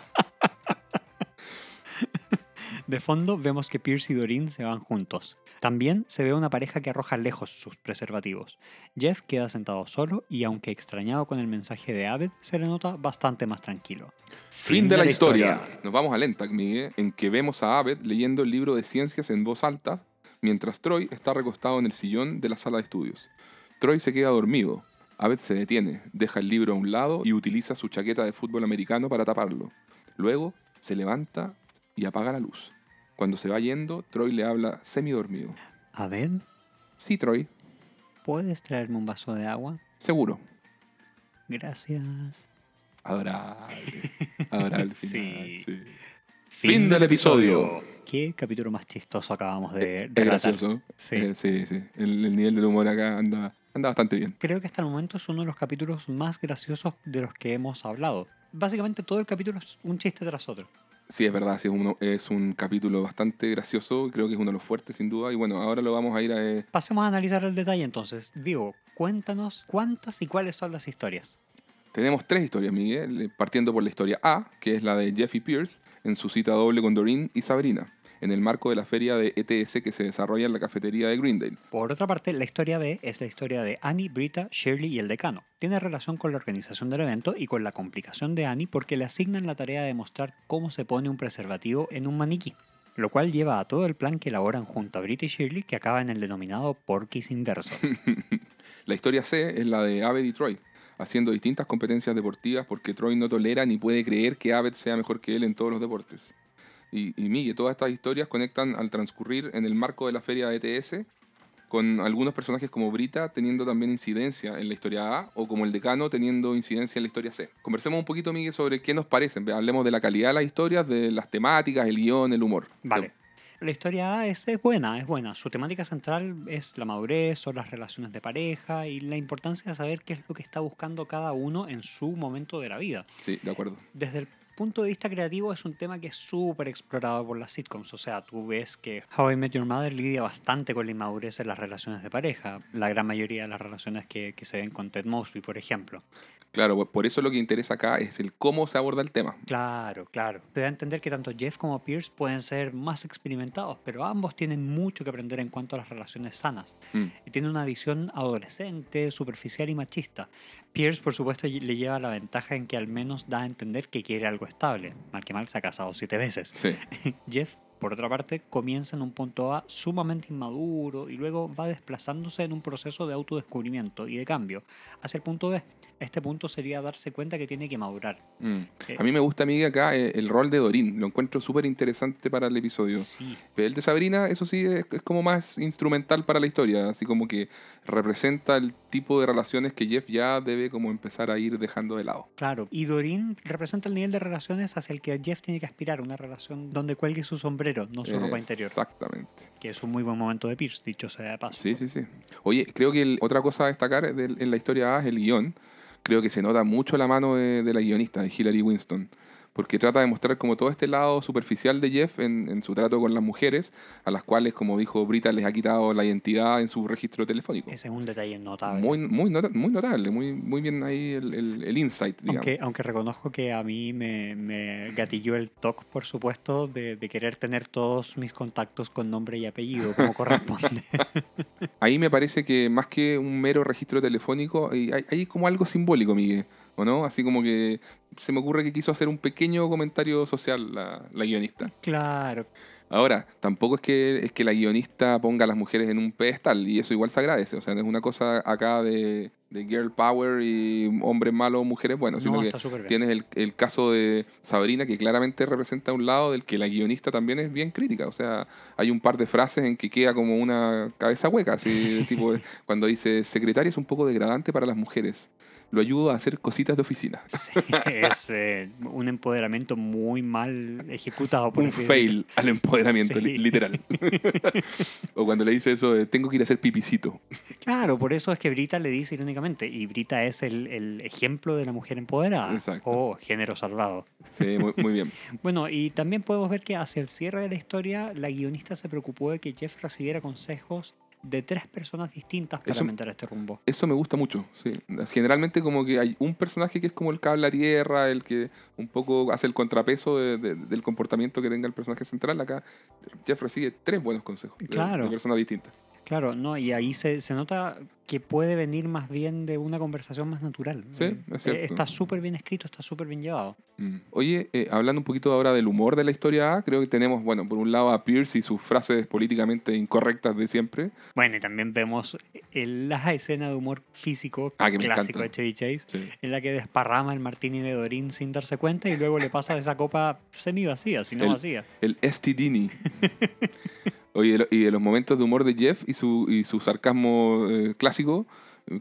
De fondo vemos que Pierce y Doreen se van juntos. También se ve una pareja que arroja lejos sus preservativos. Jeff queda sentado solo y aunque extrañado con el mensaje de Abed, se le nota bastante más tranquilo.
Fin de la historia. Nos vamos a Lentag, Miguel, en que vemos a Abed leyendo el libro de ciencias en voz alta, mientras Troy está recostado en el sillón de la sala de estudios. Troy se queda dormido. Abed se detiene, deja el libro a un lado y utiliza su chaqueta de fútbol americano para taparlo. Luego se levanta y apaga la luz. Cuando se va yendo, Troy le habla semidormido.
Abed,
Sí, Troy,
¿puedes traerme un vaso de agua?
seguro.
Gracias.
Adorable. Adorable final.
Sí.
sí. Fin del episodio.
¿Qué capítulo más chistoso acabamos de
Es
relatar?
gracioso.
Sí.
Eh, sí, sí. El, el nivel del humor acá anda, anda bastante bien.
Creo que hasta el momento es uno de los capítulos más graciosos de los que hemos hablado. Básicamente todo el capítulo es un chiste tras otro.
Sí, es verdad, sí, es, uno- es un capítulo bastante gracioso, creo que es uno de los fuertes sin duda, y bueno, ahora lo vamos a ir a... eh,
Pasemos a analizar el detalle entonces. Digo, cuéntanos cuántas y cuáles son las historias.
Tenemos tres historias, Miguel, eh, partiendo por la historia A, que es la de Jeff y Pierce, en su cita doble con Doreen y Sabrina. En el marco de la feria de ETS que se desarrolla en la cafetería de Greendale.
Por otra parte, la historia B es la historia de Annie, Brita, Shirley y el decano. Tiene relación con la organización del evento y con la complicación de Annie porque le asignan la tarea de mostrar cómo se pone un preservativo en un maniquí, lo cual lleva a todo el plan que elaboran junto a Brita y Shirley que acaba en el denominado Porky's Inverso.
La historia C es la de Abed y Troy, haciendo distintas competencias deportivas porque Troy no tolera ni puede creer que Abed sea mejor que él en todos los deportes. Y, y Miguel, todas estas historias conectan al transcurrir en el marco de la feria de ETS con algunos personajes como Brita teniendo también incidencia en la historia A o como el decano teniendo incidencia en la historia C. Conversemos un poquito, Miguel, sobre qué nos parecen. Hablemos de la calidad de las historias, de las temáticas, el guion, el humor.
Vale. La historia A es, es buena, es buena. Su temática central es la madurez, son las relaciones de pareja y la importancia de saber qué es lo que está buscando cada uno en su momento de la vida.
Sí, de acuerdo.
Desde el punto de vista creativo es un tema que es súper explorado por las sitcoms. O sea, tú ves que How I Met Your Mother lidia bastante con la inmadurez en las relaciones de pareja. La gran mayoría de las relaciones que, que se ven con Ted Mosby, por ejemplo.
Claro, por eso lo que interesa acá es el cómo se aborda el tema.
Claro, claro. Te da a entender que tanto Jeff como Pierce pueden ser más experimentados, pero ambos tienen mucho que aprender en cuanto a las relaciones sanas.
Mm.
Y tienen una visión adolescente, superficial y machista. Pierce, por supuesto, le lleva la ventaja en que al menos da a entender que quiere algo estable. Mal que mal se ha casado siete veces.
Sí.
Jeff, por otra parte, comienza en un punto A sumamente inmaduro y luego va desplazándose en un proceso de autodescubrimiento y de cambio hacia el punto B. Este punto sería darse cuenta que tiene que madurar.
Mm.
Eh,
A mí me gusta, Miguel, acá eh, el rol de Dorín. Lo encuentro súper interesante para el episodio.
Sí,
el de Sabrina, eso sí, es, es como más instrumental para la historia. Así como que representa el tipo de relaciones que Jeff ya debe como empezar a ir dejando de lado.
claro. Y Dorin representa el nivel de relaciones hacia el que Jeff tiene que aspirar, una relación donde cuelgue su sombrero, no su ropa interior.
Exactamente.
Que es un muy buen momento de Pierce, dicho sea de paso.
Sí, sí, sí. Oye, creo que el- otra cosa a destacar en la historia A es el guion. Creo que se nota mucho la mano de, de la guionista, de Hillary Winston. Porque trata de mostrar como todo este lado superficial de Jeff en, en su trato con las mujeres, a las cuales, como dijo Brita, les ha quitado la identidad en su registro telefónico.
Ese es un detalle notable.
Muy, muy, nota- muy notable, muy, muy bien ahí el, el- el insight, digamos.
Aunque, aunque reconozco que a mí me, me gatilló el toque, por supuesto, de, de querer tener todos mis contactos con nombre y apellido, como corresponde.
Ahí me parece que más que un mero registro telefónico, hay, hay- hay como algo simbólico, Miguel, ¿o no? Así como que se me ocurre que quiso hacer un pequeño comentario social la, la guionista.
claro,
Ahora, tampoco es que, es que la guionista ponga a las mujeres en un pedestal, y eso igual se agradece. O sea, no es una cosa acá de, de girl power y hombres malos, mujeres buenos, sino
no,
que tienes el, el caso de Sabrina, que claramente representa un lado del que la guionista también es bien crítica. O sea, hay un par de frases en que queda como una cabeza hueca, así, tipo, cuando dice, secretaria es un poco degradante para las mujeres. Lo ayudo a hacer cositas de oficina.
Sí, es eh, un empoderamiento muy mal ejecutado. Por
un fail al empoderamiento,
Sí.
li- literal. o cuando le dice eso tengo que ir a hacer pipicito.
Claro, por eso es que Brita le dice irónicamente, y Brita es el, el ejemplo de la mujer empoderada.
Exacto.
O género salvado.
Sí, muy, muy bien.
Bueno, y también podemos ver que hacia el cierre de la historia, la guionista se preocupó de que Jeff recibiera consejos de tres personas distintas para
Eso-
aumentar este rumbo.
Eso me gusta mucho, sí. Generalmente como que hay un personaje que es como el cable a tierra, el que un poco hace el contrapeso de- de- del comportamiento que tenga el personaje central. Acá Jeff recibe tres buenos consejos de-
Claro.
de personas distintas.
Claro, no, y ahí se, se nota que puede venir más bien de una conversación más natural.
Sí,
Eh,
es cierto.
eh, Está súper bien escrito, está súper bien llevado.
Mm. Oye, eh, hablando un poquito ahora del humor de la historia A, creo que tenemos, bueno, por un lado a Pierce y sus frases políticamente incorrectas de siempre.
Bueno, y también vemos el- la escena de humor físico
Ah, que
clásico de Chevy Chase,
Sí.
en la que desparrama el martini de Dorín sin darse cuenta y luego le pasa esa copa semi vacía, si no
El-
vacía.
El STDini. Oye, y de los momentos de humor de Jeff y su, y su sarcasmo eh, clásico,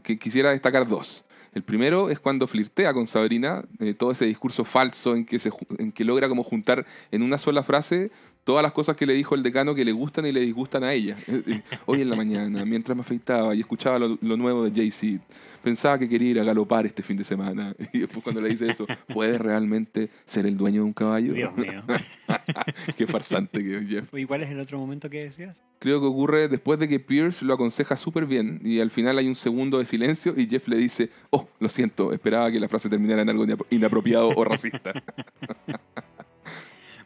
que quisiera destacar dos. El primero es cuando flirtea con Sabrina, eh, todo ese discurso falso en que, se, en que logra como juntar en una sola frase todas las cosas que le dijo el decano que le gustan y le disgustan a ella. Eh, eh, Hoy en la mañana, mientras me afeitaba y escuchaba lo, lo nuevo de Jay-Z, pensaba que quería ir a galopar este fin de semana. Y después cuando le dice eso, ¿puedes realmente ser el dueño de un caballo?
Dios mío.
Qué farsante que es Jeff.
¿Y cuál es el otro momento que decías?
Creo que ocurre después de que Pierce lo aconseja súper bien y al final hay un segundo de silencio y Jeff le dice, oh, lo siento, esperaba que la frase terminara en algo inap- inapropiado o racista.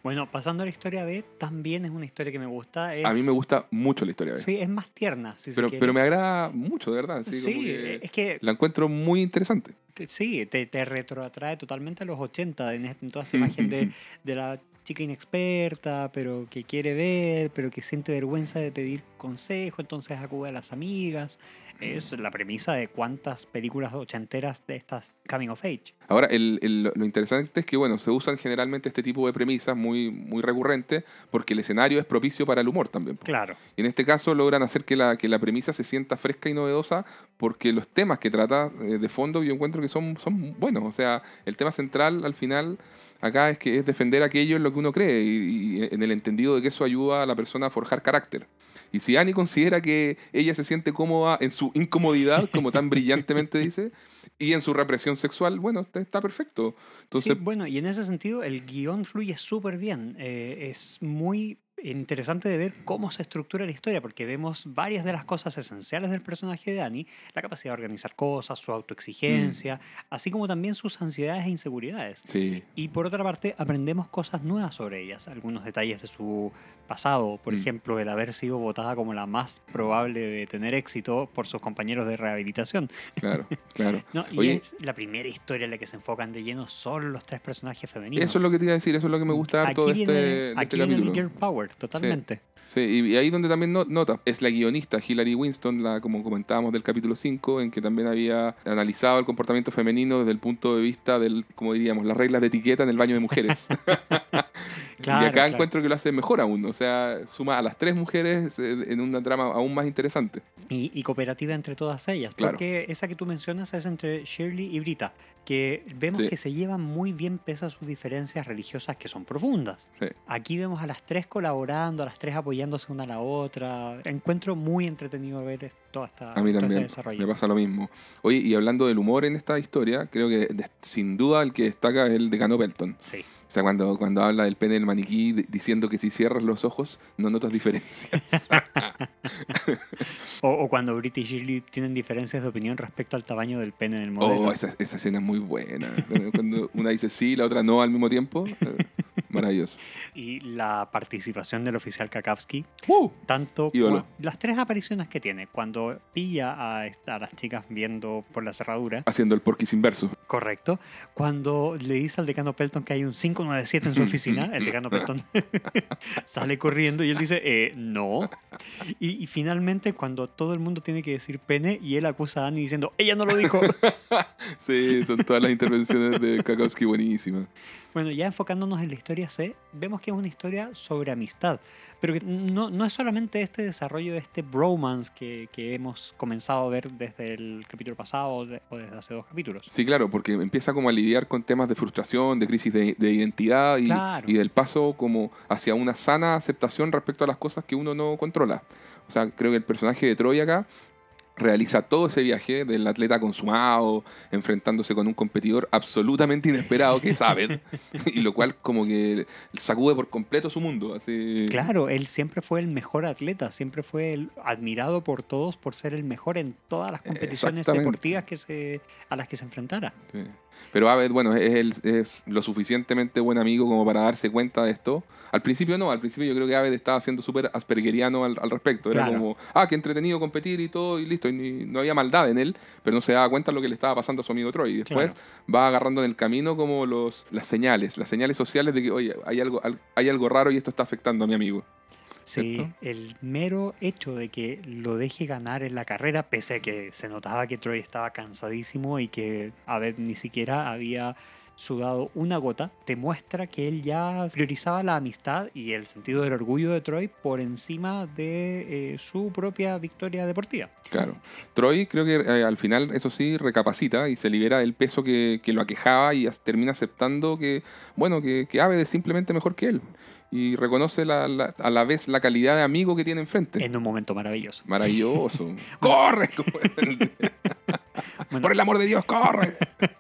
Bueno, pasando a la historia B, también es una historia que me gusta. Es,
A mí me gusta mucho la historia. B.
Sí, es más tierna. Si
pero, pero me agrada mucho, de verdad. Sí,
Sí,
como que
es que
la encuentro muy interesante.
te- sí, te, te retroatrae totalmente a los 80 en, este- en toda esta imagen de, de la chica inexperta, pero que quiere ver, pero que siente vergüenza de pedir consejo, entonces acude a las amigas. Es la premisa de cuántas películas ochenteras de estas Coming of Age.
Ahora, el- el- lo interesante es que, bueno, se usan generalmente este tipo de premisas muy, muy recurrentes porque el escenario es propicio para el humor también.
Claro.
Y en este caso logran hacer que la, que la premisa se sienta fresca y novedosa porque los temas que trata eh, de fondo yo encuentro que son, son buenos. O sea, el tema central al final acá es que es defender aquello en lo que uno cree y, y en el entendido de que eso ayuda a la persona a forjar carácter. Y si Annie considera que ella se siente cómoda en su incomodidad, como tan brillantemente dice, y en su represión sexual, bueno, está- está perfecto. Entonces,
sí, bueno, y en ese sentido el guion fluye súper bien. Eh, es muy interesante de ver cómo se estructura la historia, porque vemos varias de las cosas esenciales del personaje de Annie, la capacidad de organizar cosas, su autoexigencia, así como también sus ansiedades e inseguridades.
sí,
Y por otra parte, aprendemos cosas nuevas sobre ellas, algunos detalles de su pasado, por
Mm.
ejemplo, el haber sido votada como la más probable de tener éxito por sus compañeros de rehabilitación.
claro, claro.
No, y
Oye,
es la primera historia en la que se enfocan de lleno solo los tres personajes femeninos.
Eso es lo que te iba a decir, eso es lo que me gusta harto
aquí
de este,
viene,
de
aquí
este
viene
capítulo.
el girl power, totalmente.
Y y ahí donde también no- nota, es la guionista Hilary Winston, la, como comentábamos del capítulo 5, en que también había analizado el comportamiento femenino desde el punto de vista del, como diríamos, las reglas de etiqueta en el baño de mujeres. y
Claro,
acá
claro.
encuentro que lo hace mejor aún, o sea, suma a las tres mujeres eh, en una trama aún más interesante.
Y, y cooperativa entre todas ellas.
Claro.
Porque esa que tú mencionas es entre Shirley y Brita, que vemos
Sí.
que se llevan muy bien pese a sus diferencias religiosas que son profundas.
Sí.
Aquí vemos a las tres colaborando, a las tres apoyándose una a la otra. Encuentro muy entretenido ver toda esta,
A mí
este
también,
desarrollo.
me pasa lo mismo. Oye, y hablando del humor en esta historia, creo que de- sin duda el que destaca es el decano Pelton.
Sí.
O sea, cuando, cuando habla del pene del maniquí di- diciendo que si cierras los ojos no notas diferencias.
O, o cuando Brita y Shirley tienen diferencias de opinión respecto al tamaño del pene del modelo.
oh, esa, esa escena es muy buena. Cuando, una dice sí y la otra no al mismo tiempo. eh, maravilloso.
Y la participación del oficial Kakowski,
¡Uh!
tanto las tres apariciones que tiene, cuando pilla a, a las chicas viendo por la cerradura,
Haciendo el porquis inverso.
correcto, cuando le dice al decano Pelton que hay un 597 en su oficina, el decano Pelton sale corriendo y él dice, eh, no. Y, y finalmente cuando todo el mundo tiene que decir pene y él acusa a Annie diciendo, ella no lo dijo.
Sí, son todas las intervenciones de Kakowski buenísimas.
Bueno, ya enfocándonos en la historia C, vemos que es una historia sobre amistad, pero que no, no es solamente este desarrollo de este bromance que, que hemos comenzado a ver desde el capítulo pasado o, de- o desde hace dos capítulos.
Sí, claro, porque empieza como a lidiar con temas de frustración, de crisis de, de identidad y,
Claro.
y del paso como hacia una sana aceptación respecto a las cosas que uno no controla. O sea, creo que el personaje de Troy acá realiza todo ese viaje del atleta consumado, enfrentándose con un competidor absolutamente inesperado que es Abed, y lo cual como que sacude por completo su mundo. Así.
Claro, él siempre fue el mejor atleta, siempre fue el admirado por todos por ser el mejor en todas las competiciones deportivas que se, a las que se enfrentara.
Sí. Pero Abed, bueno, es, el- es lo suficientemente buen amigo como para darse cuenta de esto. Al principio no, al principio yo creo que Abed estaba siendo súper aspergeriano al, al respecto. Era
Claro.
como, ah, qué entretenido competir y todo, y listo. Y ni- no había maldad en él, pero no se daba cuenta de lo que le estaba pasando a su amigo Troy. Y después va agarrando en el camino como los, las señales, las señales sociales de que, oye, hay algo, al- hay algo raro y esto está afectando a mi amigo.
Sí,
¿Cierto?
el mero hecho de que lo deje ganar en la carrera, pese a que se notaba que Troy estaba cansadísimo y que Abed ni siquiera había sudado una gota, te muestra que él ya priorizaba la amistad y el sentido del orgullo de Troy por encima de eh, su propia victoria deportiva.
Claro. Troy creo que eh, al final, eso sí, recapacita y se libera del peso que, que lo aquejaba y termina aceptando que, bueno, que, que Aved es simplemente mejor que él. Y reconoce la- la- a la vez la calidad de amigo que tiene enfrente.
En un momento maravilloso.
Maravilloso. ¡Corre! Por el amor de Dios, corre.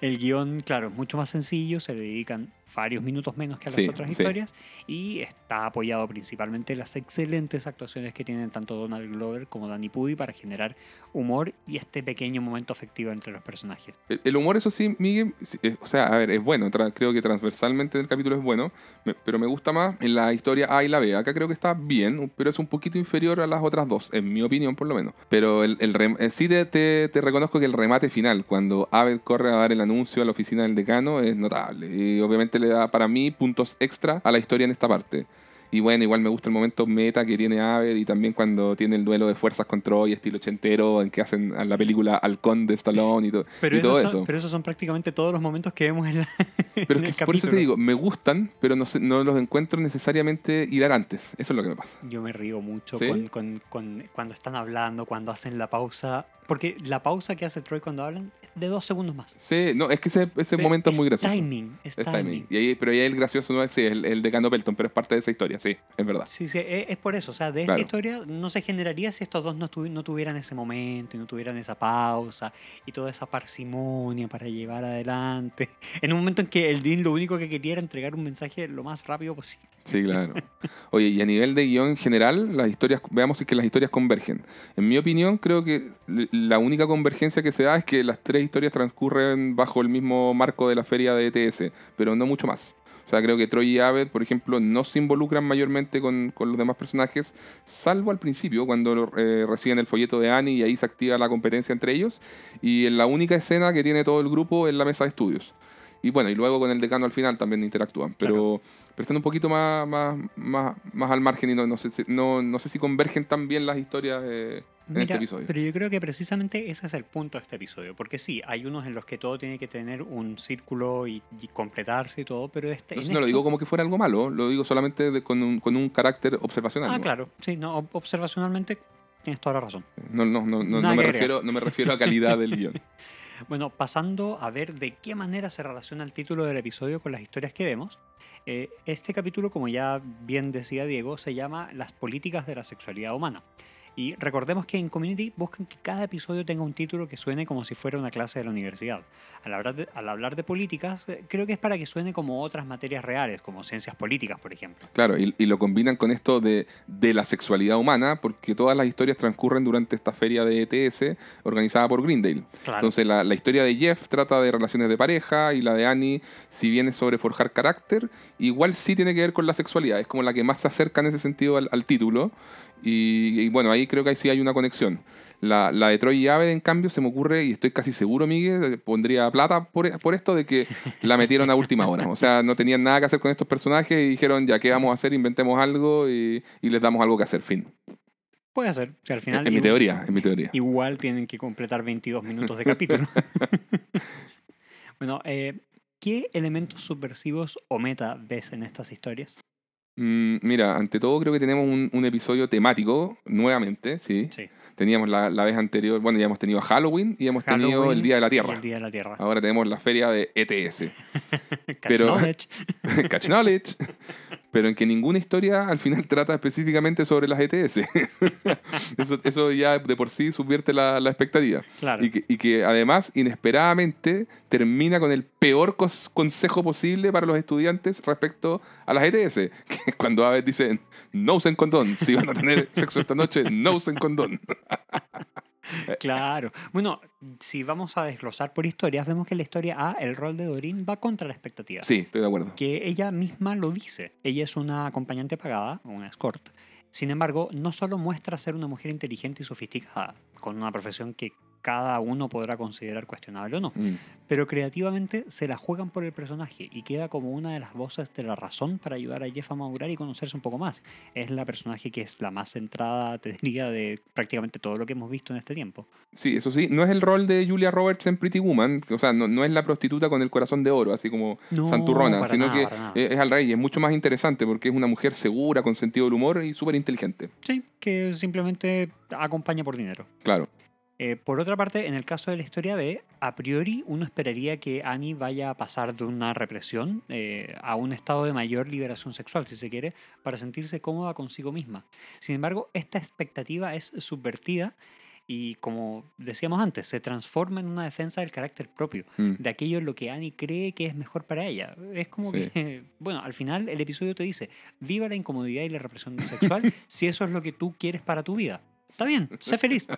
El guion, claro, es mucho más sencillo, se dedican varios minutos menos que a las
Sí,
otras
sí.
historias y está apoyado principalmente en las excelentes actuaciones que tienen tanto Donald Glover como Danny Pudi para generar humor y este pequeño momento afectivo entre los personajes.
El, el humor, eso sí, Miguel, sí, eh, o sea, a ver, es bueno. creo que transversalmente el capítulo es bueno, me- pero me gusta más en la historia A y la B. Acá creo que está bien, pero es un poquito inferior a las otras dos, en mi opinión, por lo menos. Pero el, el eh, sí te, te- te reconozco que el remate final, cuando Abel corre a dar el anuncio a la oficina del decano, es notable. Y obviamente da para mí puntos extra a la historia en esta parte. Y bueno, igual me gusta el momento meta que tiene Aved y también cuando tiene el duelo de fuerzas con Troy, estilo ochentero, en que hacen a la película Halcón de Stallone y, to-
Pero,
y todo
son,
eso.
pero esos son prácticamente todos los momentos que vemos en, la,
Pero
en el
por eso te digo, me gustan, pero no, sé- no los encuentro necesariamente hilarantes. Eso es lo que me pasa.
Yo me río mucho
¿Sí?
con, con- con- cuando están hablando, cuando hacen la pausa. Porque la pausa que hace Troy cuando hablan es de dos segundos más.
Sí, no, es que ese, momento es muy gracioso.
Timing, es,
Es
timing.
timing. Y ahí, pero ahí el gracioso no es, sí, es el, el decano Pelton, pero es parte de esa historia, sí, es verdad.
Sí, sí, e- es por eso. O sea, de
Claro.
esta historia no se generaría si estos dos no, tuvi- no tuvieran ese momento y no tuvieran esa pausa y toda esa parsimonia para llevar adelante. En un momento en que el Dean lo único que quería era entregar un mensaje lo más rápido posible.
Sí, claro. Oye, y a nivel de guion general, las historias, veamos si es que las historias convergen. En mi opinión, creo que la única convergencia que se da es que las tres historias transcurren bajo el mismo marco de la feria de ETS, pero no mucho más. O sea, creo que Troy y Abed, por ejemplo, no se involucran mayormente con, con los demás personajes, salvo al principio, cuando eh, reciben el folleto de Annie y ahí se activa la competencia entre ellos. Y en la única escena que tiene todo el grupo es la mesa de estudios. Y bueno, y luego con el decano al final también interactúan. Pero, pero están un poquito más, más, más, más al margen y no, no, sé, no, no sé si convergen tan bien las historias eh, en este episodio.
pero yo creo que precisamente ese es el punto de este episodio. Porque sí, hay unos en los que todo tiene que tener un círculo y, y completarse y todo, pero este.
No, lo digo
esto-
como que fuera algo malo, lo digo solamente de- con, un, con un carácter observacional.
Ah,
¿no?
claro. Sí, no, ob- observacionalmente tienes toda la razón.
No, no, no, no, no me refiero, no me refiero a calidad del guion.
Bueno, pasando a ver de qué manera se relaciona el título del episodio con las historias que vemos. eh, este capítulo, como ya bien decía Diego, se llama Las políticas de la sexualidad humana. Y recordemos que en Community buscan que cada episodio tenga un título que suene como si fuera una clase de la universidad. Al hablar de, al hablar de políticas, eh, creo que es para que suene como otras materias reales, como ciencias políticas, por ejemplo.
Claro, y, y lo combinan con esto de, de la sexualidad humana, porque todas las historias transcurren durante esta feria de ETS organizada por Greendale.
Claro.
Entonces, la, la historia de Jeff trata de relaciones de pareja y la de Annie, si bien es sobre forjar carácter, igual sí tiene que ver con la sexualidad. Es como la que más se acerca en ese sentido al, al título. Y, y bueno, ahí creo que ahí sí hay una conexión. La, la de Troy y Aved, en cambio, se me ocurre, y estoy casi seguro, Miguel, eh, pondría plata por, por esto de que la metieron a última hora. O sea, no tenían nada que hacer con estos personajes y dijeron, ya, ¿qué vamos a hacer? Inventemos algo y, y les damos algo que hacer. Fin.
Puede ser. al final
en mi teoría, en mi teoría.
Igual tienen que completar 22 minutos de capítulo. bueno, eh, ¿qué elementos subversivos o meta ves en estas historias?
Mm, mira, ante todo creo que tenemos un, un episodio temático, nuevamente, sí.
Sí.
Teníamos la, la vez anterior, bueno, ya hemos tenido Halloween y hemos tenido
Halloween
el Día de la
y
Tierra.
El Día de la Tierra.
Ahora tenemos la feria de ETS.
Catch
pero-
knowledge.
Catch knowledge. Pero en que ninguna historia al final trata específicamente sobre las ETS. eso, eso ya de por sí subvierte la, la expectativa.
Claro.
Y que, y que además, inesperadamente, termina con el peor consejo posible para los estudiantes respecto a las ETS. Que es cuando a veces dicen, no usen condón. Si van a tener sexo esta noche, no usen condón.
Claro. Bueno, si vamos a desglosar por historias, vemos que en la historia A el rol de Dorin va contra la expectativa.
Sí, estoy de acuerdo.
que ella misma lo dice. Ella es una acompañante pagada, una escort. Sin embargo, no solo muestra ser una mujer inteligente y sofisticada, con una profesión que cada uno podrá considerar cuestionable o no,
Mm.
pero creativamente se la juegan por el personaje y queda como una de las voces de la razón para ayudar a Jeff a madurar y conocerse un poco más. Es la personaje que es la más centrada, te diría, de prácticamente todo lo que hemos visto en este tiempo.
Sí, eso sí, no es el rol de Julia Roberts en Pretty Woman, o sea, no, no es la prostituta con el corazón de oro, así como
No,
santurrona, sino
nada,
que es al rey, es mucho más interesante porque es una mujer segura, con sentido del humor y súper inteligente.
Sí, que simplemente acompaña por dinero.
Claro.
Eh, por otra parte, en el caso de la historia B, a priori uno esperaría que Annie vaya a pasar de una represión eh, a un estado de mayor liberación sexual, si se quiere, para sentirse cómoda consigo misma. Sin embargo, esta expectativa es subvertida y como decíamos antes, se transforma en una defensa del carácter propio,
Mm.
de aquello en lo que Annie cree que es mejor para ella. Es como
Sí.
que, bueno, al final el episodio te dice, viva la incomodidad y la represión sexual si eso es lo que tú quieres para tu vida. Está bien, sé feliz.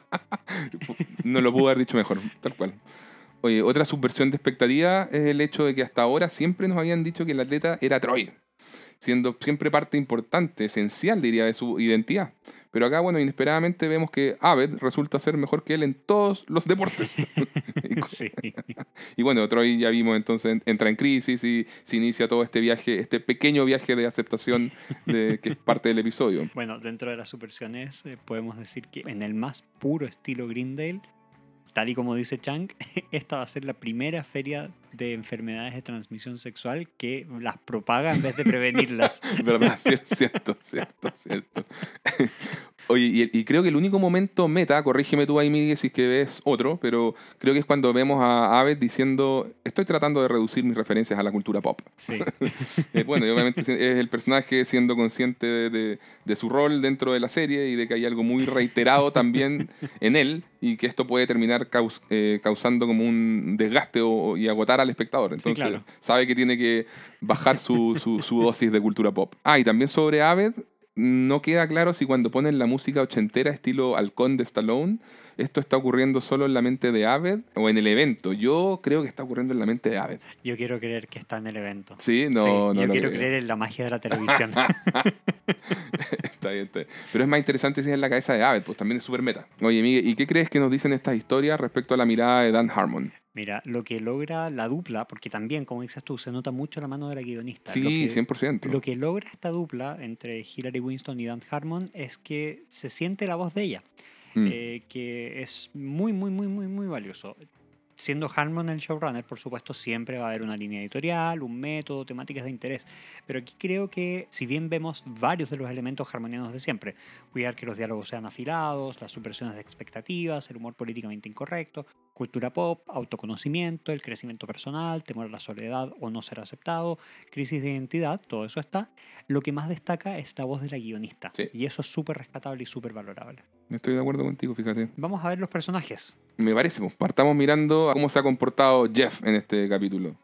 No lo pudo haber dicho mejor, tal cual. Otra subversión de expectativa es el hecho de que hasta ahora siempre nos habían dicho que el atleta era Troy, siendo siempre parte importante, esencial, diría, de su identidad. Pero acá, bueno, inesperadamente vemos que Aved resulta ser mejor que él en todos los deportes.
Sí.
y bueno, Troy ya vimos entonces en- entra en crisis y se inicia todo este viaje, este pequeño viaje de aceptación de, que es parte del episodio.
Bueno, dentro de las subversiones eh, podemos decir que en el más puro estilo Greendale, tal y como dice Chang, esta va a ser la primera feria de enfermedades de transmisión sexual que las propaga en vez de prevenirlas.
¿Verdad? Cier- Cierto, cierto, cierto. Oye, y, y creo que el único momento meta, corrígeme tú ahí, Miguel, si es que ves otro, pero creo que es cuando vemos a Aved diciendo, estoy tratando de reducir mis referencias a la cultura pop.
Sí.
Eh, bueno, y obviamente es el personaje siendo consciente de, de- de su rol dentro de la serie y de que hay algo muy reiterado también en él y que esto puede terminar caus- eh, causando como un desgaste o- y agotar al espectador. Entonces
claro.
sabe que tiene que bajar su, su- su dosis de cultura pop. Ah, y también sobre Aved, no queda claro si cuando ponen la música ochentera estilo Halcón de Stallone, esto está ocurriendo solo en la mente de Aved o en el evento. Yo creo que está ocurriendo en la mente de Aved.
Yo quiero creer que está en el evento.
Sí, no,
Sí,
no
yo
lo
quiero
creo.
creer en la magia de la televisión.
Está bien, está bien. Pero es más interesante si es en la cabeza de Aved, pues también es súper meta. Oye, Miguel, ¿y qué crees que nos dicen estas historias respecto a la mirada de Dan Harmon?
Mira, lo que logra la dupla, porque también, como dices tú, se nota mucho la mano de la guionista. lo
Sí,
que,
100%.
Lo que logra esta dupla entre Hilary Winston y Dan Harmon es que se siente la voz de ella,
Mm.
eh, que es muy, muy, muy, muy, muy valioso. Siendo Harmon el showrunner, por supuesto, siempre va a haber una línea editorial, un método, temáticas de interés. Pero aquí creo que, si bien vemos varios de los elementos harmonianos de siempre, cuidar que los diálogos sean afilados, las subversiones de expectativas, el humor políticamente incorrecto, cultura pop, autoconocimiento, el crecimiento personal, temor a la soledad o no ser aceptado, crisis de identidad, todo eso está. Lo que más destaca es la voz de la guionista.
Sí.
Y eso es súper rescatable y súper valorable.
Estoy de acuerdo contigo, fíjate.
Vamos a ver los personajes.
Me parece, pues, partamos mirando a cómo se ha comportado Jeff en este capítulo.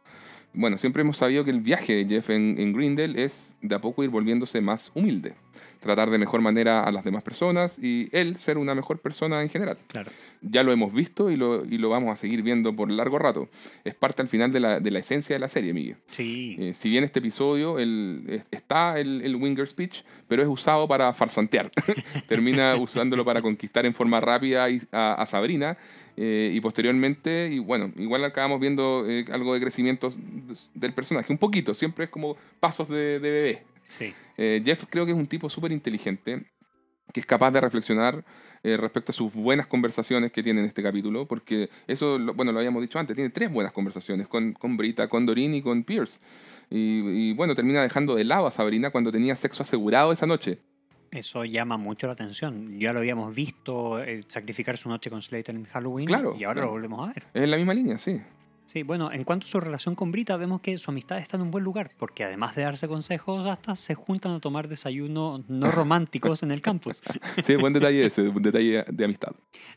Bueno, siempre hemos sabido que el viaje de Jeff en, en Greendale es de a poco ir volviéndose más humilde, tratar de mejor manera a las demás personas y él ser una mejor persona en general.
Claro.
Ya lo hemos visto y lo, y lo vamos a seguir viendo por largo rato. Es parte al final de la, de la esencia de la serie, Miguel.
Sí.
Eh, si bien este episodio el- es- está el, el Winger Speech, pero es usado para farsantear. Termina usándolo para conquistar en forma rápida a, a Sabrina. Eh, y posteriormente, y bueno, igual acabamos viendo eh, algo de crecimiento del personaje. Un poquito, siempre es como pasos de, de bebé.
Sí.
Eh, Jeff creo que es un tipo súper inteligente, que es capaz de reflexionar respecto a sus buenas conversaciones que tiene en este capítulo, porque eso, lo- bueno, lo habíamos dicho antes, tiene tres buenas conversaciones con, con Brita, con Dorin y con Pierce. Y, y, bueno, termina dejando de lado a Sabrina cuando tenía sexo asegurado esa noche.
Eso llama mucho la atención. Ya lo habíamos visto eh, sacrificar su noche con Slater en Halloween
Claro,
y ahora
claro.
lo volvemos a ver.
Es la misma línea, sí.
Sí, bueno, en cuanto a su relación con Brita, vemos que su amistad está en un buen lugar, porque además de darse consejos, hasta se juntan a tomar desayunos no románticos en el campus.
Sí, buen detalle ese, un detalle de amistad.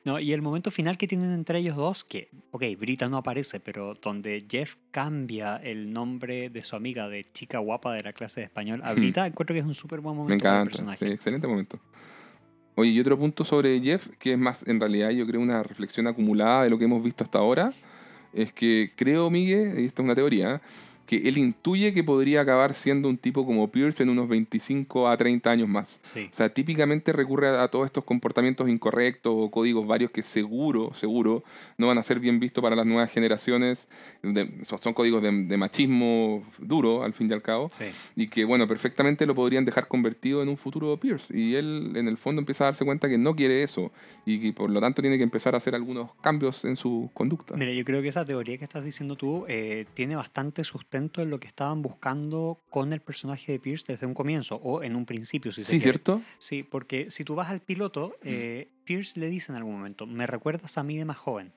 ¿no? Y el momento final que tienen entre ellos dos, que, ok, Brita no aparece, pero donde Jeff cambia el nombre de su amiga de chica guapa de la clase de español a Brita, encuentro que es un súper buen
Me
momento para el
encanta,
personaje.
sí, excelente momento. Oye, y otro punto sobre Jeff, que es más, en realidad, yo creo una reflexión acumulada de lo que hemos visto hasta ahora, es que creo, Miguel, y esta es una teoría, que él intuye que podría acabar siendo un tipo como Pierce en unos 25 a 30 años más.
Sí,
O sea, típicamente recurre a, a todos estos comportamientos incorrectos o códigos varios que seguro, seguro, no van a ser bien vistos para las nuevas generaciones. De- son códigos de, de machismo duro, al fin y al cabo
sí.
y que, bueno, perfectamente lo podrían dejar convertido en un futuro Pierce. Y él, en el fondo, empieza a darse cuenta que no quiere eso y que, por lo tanto, tiene que empezar a hacer algunos cambios en su conducta.
Mira, yo creo que esa teoría que estás diciendo tú eh, tiene bastante sustento en lo que estaban buscando con el personaje de Pierce desde un comienzo, o en un principio, si se
Sí,
quiere.
¿cierto?
Sí, porque si tú vas al piloto, eh, Pierce le dice en algún momento, me recuerdas a mí de más joven.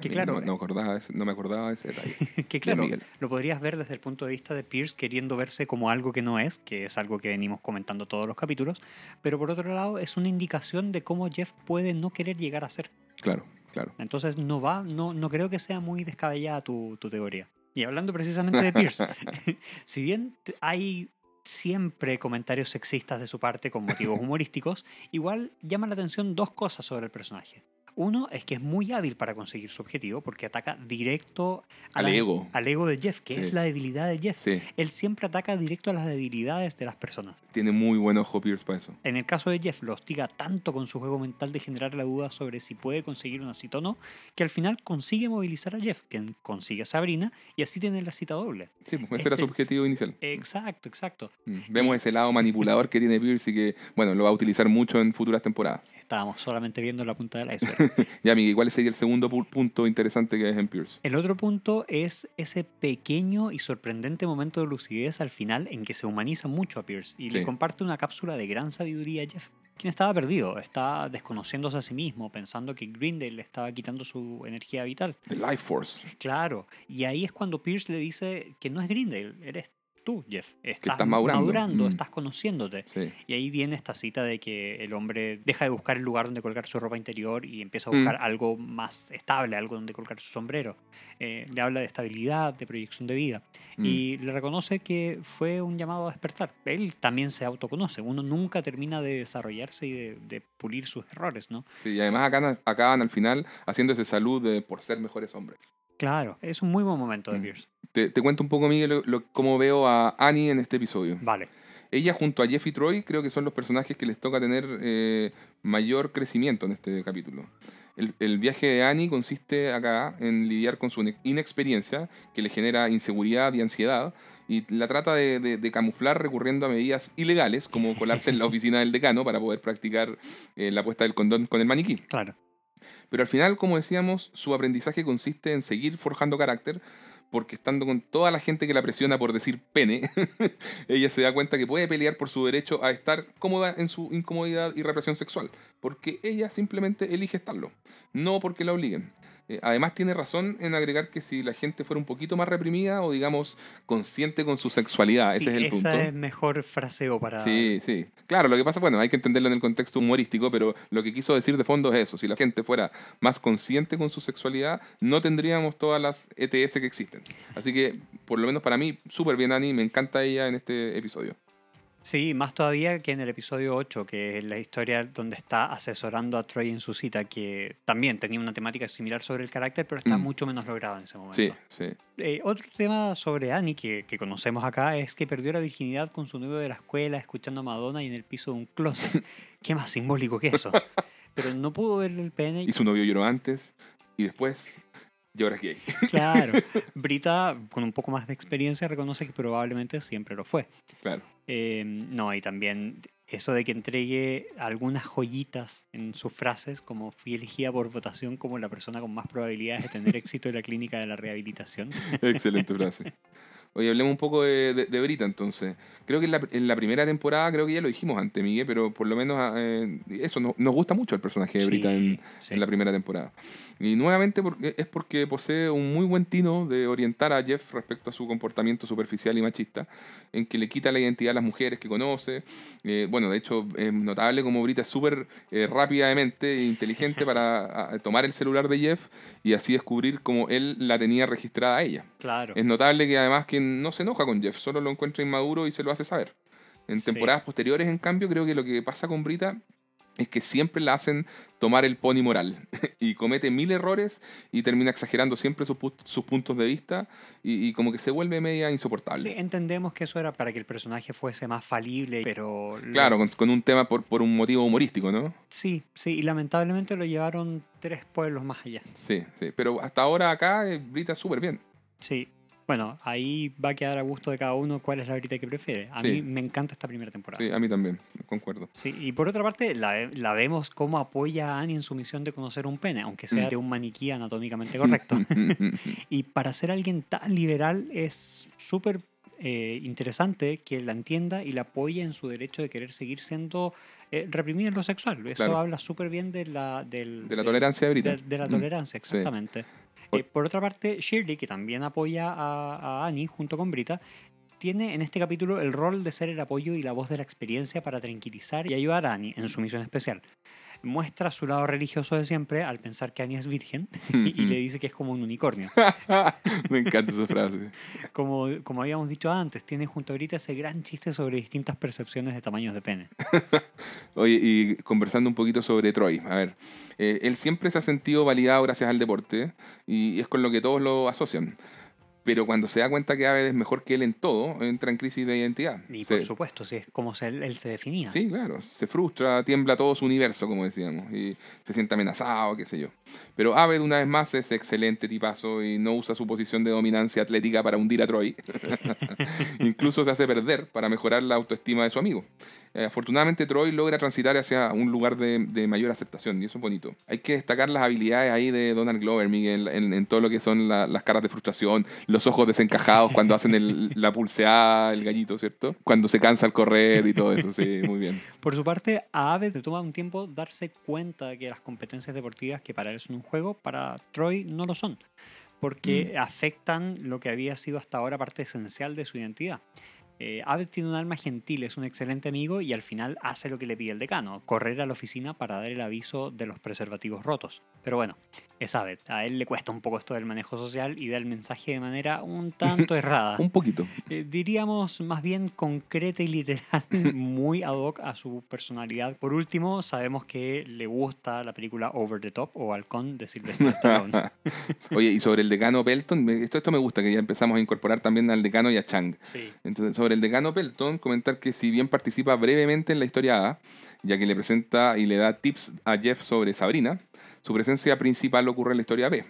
Que
Mira,
claro,
no, no acordaba de ese- no me acordaba de ese detalle.
que claro, lo podrías ver desde el punto de vista de Pierce queriendo verse como algo que no es, que es algo que venimos comentando todos los capítulos, pero por otro lado es una indicación de cómo Jeff puede no querer llegar a ser.
Claro, claro.
Entonces no va, no, no creo que sea muy descabellada tu, tu teoría. Y hablando precisamente de Pierce, si bien hay siempre comentarios sexistas de su parte con motivos humorísticos, igual llama la atención dos cosas sobre el personaje. Uno es que es muy hábil para conseguir su objetivo porque ataca directo a
Al
la-
ego.
al ego de Jeff, que
Sí.
es la debilidad de Jeff.
Sí,
Él siempre ataca directo a las debilidades de las personas.
tiene muy buen ojo Pierce para eso.
En el caso de Jeff, lo hostiga tanto con su juego mental de generar la duda sobre si puede conseguir una cita o no, que al final consigue movilizar a Jeff, quien consigue a Sabrina, y así tiene la cita doble.
Sí, pues ese era su
Este-
objetivo inicial.
Exacto, exacto.
Mm, Vemos ese lado manipulador que tiene Pierce y que, bueno, lo va a utilizar mucho en futuras temporadas.
Estábamos solamente viendo la punta del iceberg.
Ya, Miguel, ¿cuál sería el segundo pu- punto interesante que es en Pierce?
El otro punto es ese pequeño y sorprendente momento de lucidez al final en que se humaniza mucho a Pierce y
Sí.
le comparte una cápsula de gran sabiduría a Jeff, quien estaba perdido, está desconociéndose a sí mismo, pensando que Grindel le estaba quitando su energía vital.
The Life Force.
Claro, y ahí es cuando Pierce le dice que no es Grindel, eres tú, Jeff. Estás,
estás madurando. Mm.
estás conociéndote.
Sí.
Y ahí viene esta cita de que el hombre deja de buscar el lugar donde colgar su ropa interior y empieza a
Mm.
buscar algo más estable, algo donde colgar su sombrero. Eh, le habla de estabilidad, de proyección de vida.
Mm.
Y le reconoce que fue un llamado a despertar. Él también se autoconoce. Uno nunca termina de desarrollarse y de, de pulir sus errores, ¿no?
Sí, y además acá, acaban al final haciendo ese salud de, por ser mejores hombres.
Claro, es un muy buen momento de
Mm.
Pierce.
Te, te cuento un poco, Miguel, lo- lo- cómo veo a Annie en este episodio.
Vale.
Ella junto a Jeff y Troy creo que son los personajes que les toca tener eh, mayor crecimiento en este capítulo. El, el viaje de Annie consiste acá en lidiar con su ine- inexperiencia, que le genera inseguridad y ansiedad, y la trata de, de- de camuflar recurriendo a medidas ilegales, como colarse en la oficina del decano para poder practicar eh, la puesta del condón con el maniquí.
Claro.
Pero al final, como decíamos, su aprendizaje consiste en seguir forjando carácter, porque estando con toda la gente que la presiona por decir pene, ella se da cuenta que puede pelear por su derecho a estar cómoda en su incomodidad y represión sexual, porque ella simplemente elige estarlo, no porque la obliguen. Eh, además tiene razón en agregar que si la gente fuera un poquito más reprimida o digamos consciente con su sexualidad,
Sí,
ese es el
esa
punto.
es mejor fraseo para...
Sí, sí. Claro, lo que pasa, bueno, hay que entenderlo en el contexto humorístico, pero lo que quiso decir de fondo es eso. Si la gente fuera más consciente con su sexualidad, no tendríamos todas las ETS que existen. Así que, por lo menos para mí, súper bien, Ani. Me encanta ella en este episodio.
Sí, más todavía que en el episodio 8, que es la historia donde está asesorando a Troy en su cita, que también tenía una temática similar sobre el carácter, pero está
Mm.
mucho menos logrado en ese momento.
Sí, sí.
Eh, otro tema sobre Annie que, que conocemos acá es que perdió la virginidad con su novio de la escuela, escuchando a Madonna y en el piso de un closet. ¿Qué más simbólico que eso? Pero no pudo verle el pene.
Y su novio lloró antes y después, y ahora es gay.
Claro, Brita, con un poco más de experiencia, reconoce que probablemente siempre lo fue.
Claro.
Eh, no, y también eso de que entregue algunas joyitas en sus frases, como fui elegida por votación como la persona con más probabilidades de tener éxito en la clínica de la rehabilitación.
Excelente frase. Oye, hablemos un poco de, de- de Brita entonces. Creo que en la, en la primera temporada, creo que ya lo dijimos antes, Miguel, pero por lo menos eh, eso, no- nos gusta mucho el personaje de Brita en,
Sí, sí.
en la primera temporada. Y nuevamente porque, es porque posee un muy buen tino de orientar a Jeff respecto a su comportamiento superficial y machista, en que le quita la identidad a las mujeres que conoce. Eh, bueno, de hecho, es notable como Brita es súper eh, rápida de mente e inteligente para a tomar el celular de Jeff y así descubrir cómo él la tenía registrada a ella.
Claro.
Es notable que además que no se enoja con Jeff, solo lo encuentra inmaduro y se lo hace saber. En
Sí.
temporadas posteriores, en cambio, creo que lo que pasa con Brita es que siempre la hacen tomar el pony moral y comete mil errores y termina exagerando siempre sus, pu- sus puntos de vista y, y como que se vuelve media insoportable.
Sí, entendemos que eso era para que el personaje fuese más falible, pero... lo-
Claro, con, con un tema por, por un motivo humorístico, ¿no?
Sí, sí, y lamentablemente lo llevaron tres pueblos más allá.
Sí, sí. Pero hasta ahora acá eh, Brita súper bien.
Sí. Bueno, ahí va a quedar a gusto de cada uno cuál es la ahorita que prefiere. A
Sí.
mí me encanta esta primera temporada.
Sí, a mí también, concuerdo.
Sí, y por otra parte, la, la vemos cómo apoya a Annie en su misión de conocer un pene, aunque sea
Mm.
de un maniquí anatómicamente correcto. y para ser alguien tan liberal es súper eh, interesante que la entienda y la apoye en su derecho de querer seguir siendo eh, reprimida en lo sexual. Eso
Claro.
habla súper bien de la, del,
De la
del-
tolerancia de
de, de la
Mm.
tolerancia,
sí.
exactamente.
O-
Eh, por otra parte, Shirley, que también apoya a, a Annie junto con Brita, tiene en este capítulo el rol de ser el apoyo y la voz de la experiencia para tranquilizar y ayudar a Annie en su misión especial. Muestra su lado religioso de siempre al pensar que Annie es virgen y, y le dice que es como un unicornio.
Me encanta esa frase.
Como, como habíamos dicho antes, tiene junto a Grita ese gran chiste sobre distintas percepciones de tamaños de pene.
Oye, y conversando un poquito sobre Troy, a ver, eh, él siempre se ha sentido validado gracias al deporte y es con lo que todos lo asocian. Pero cuando se da cuenta que Aved es mejor que él en todo, entra en crisis de identidad.
Y
Se-
por supuesto, si es como se- él, se definía.
Sí, claro, se frustra, tiembla todo su universo, como decíamos, y se siente amenazado, qué sé yo. Pero Aved, una vez más, es excelente tipazo y no usa su posición de dominancia atlética para hundir a Troy. Incluso se hace perder para mejorar la autoestima de su amigo. Eh, afortunadamente, Troy logra transitar hacia un lugar de, de mayor aceptación, y eso es bonito. Hay que destacar las habilidades ahí de Donald Glover, Miguel, en, en todo lo que son la- las caras de frustración, los ojos desencajados cuando hacen el- la pulseada, el gallito, ¿cierto? Cuando se cansa al correr y todo eso, sí, muy bien.
Por su parte, a Aved le toma un tiempo darse cuenta de que las competencias deportivas que para él son un juego, para Troy no lo son, porque
Mm.
afectan lo que había sido hasta ahora parte esencial de su identidad. Eh, Aved tiene un alma gentil, es un excelente amigo y al final hace lo que le pide el decano, correr a la oficina para dar el aviso de los preservativos rotos. Pero bueno, es Aved, a él le cuesta un poco esto del manejo social y da el mensaje de manera un tanto errada.
Un poquito.
Eh, diríamos más bien concreta y literal, muy ad hoc a su personalidad. Por último, sabemos que le gusta la película Over the Top o Halcón de Sylvester Stallone.
Oye, y sobre el decano Pelton, esto, esto me gusta, que ya empezamos a incorporar también al decano y a Chang.
Sí.
Entonces, sobre el decano Pelton, comentar que si bien participa brevemente en la historia A, ya que le presenta y le da tips a Jeff sobre Sabrina, su presencia principal ocurre en la historia B.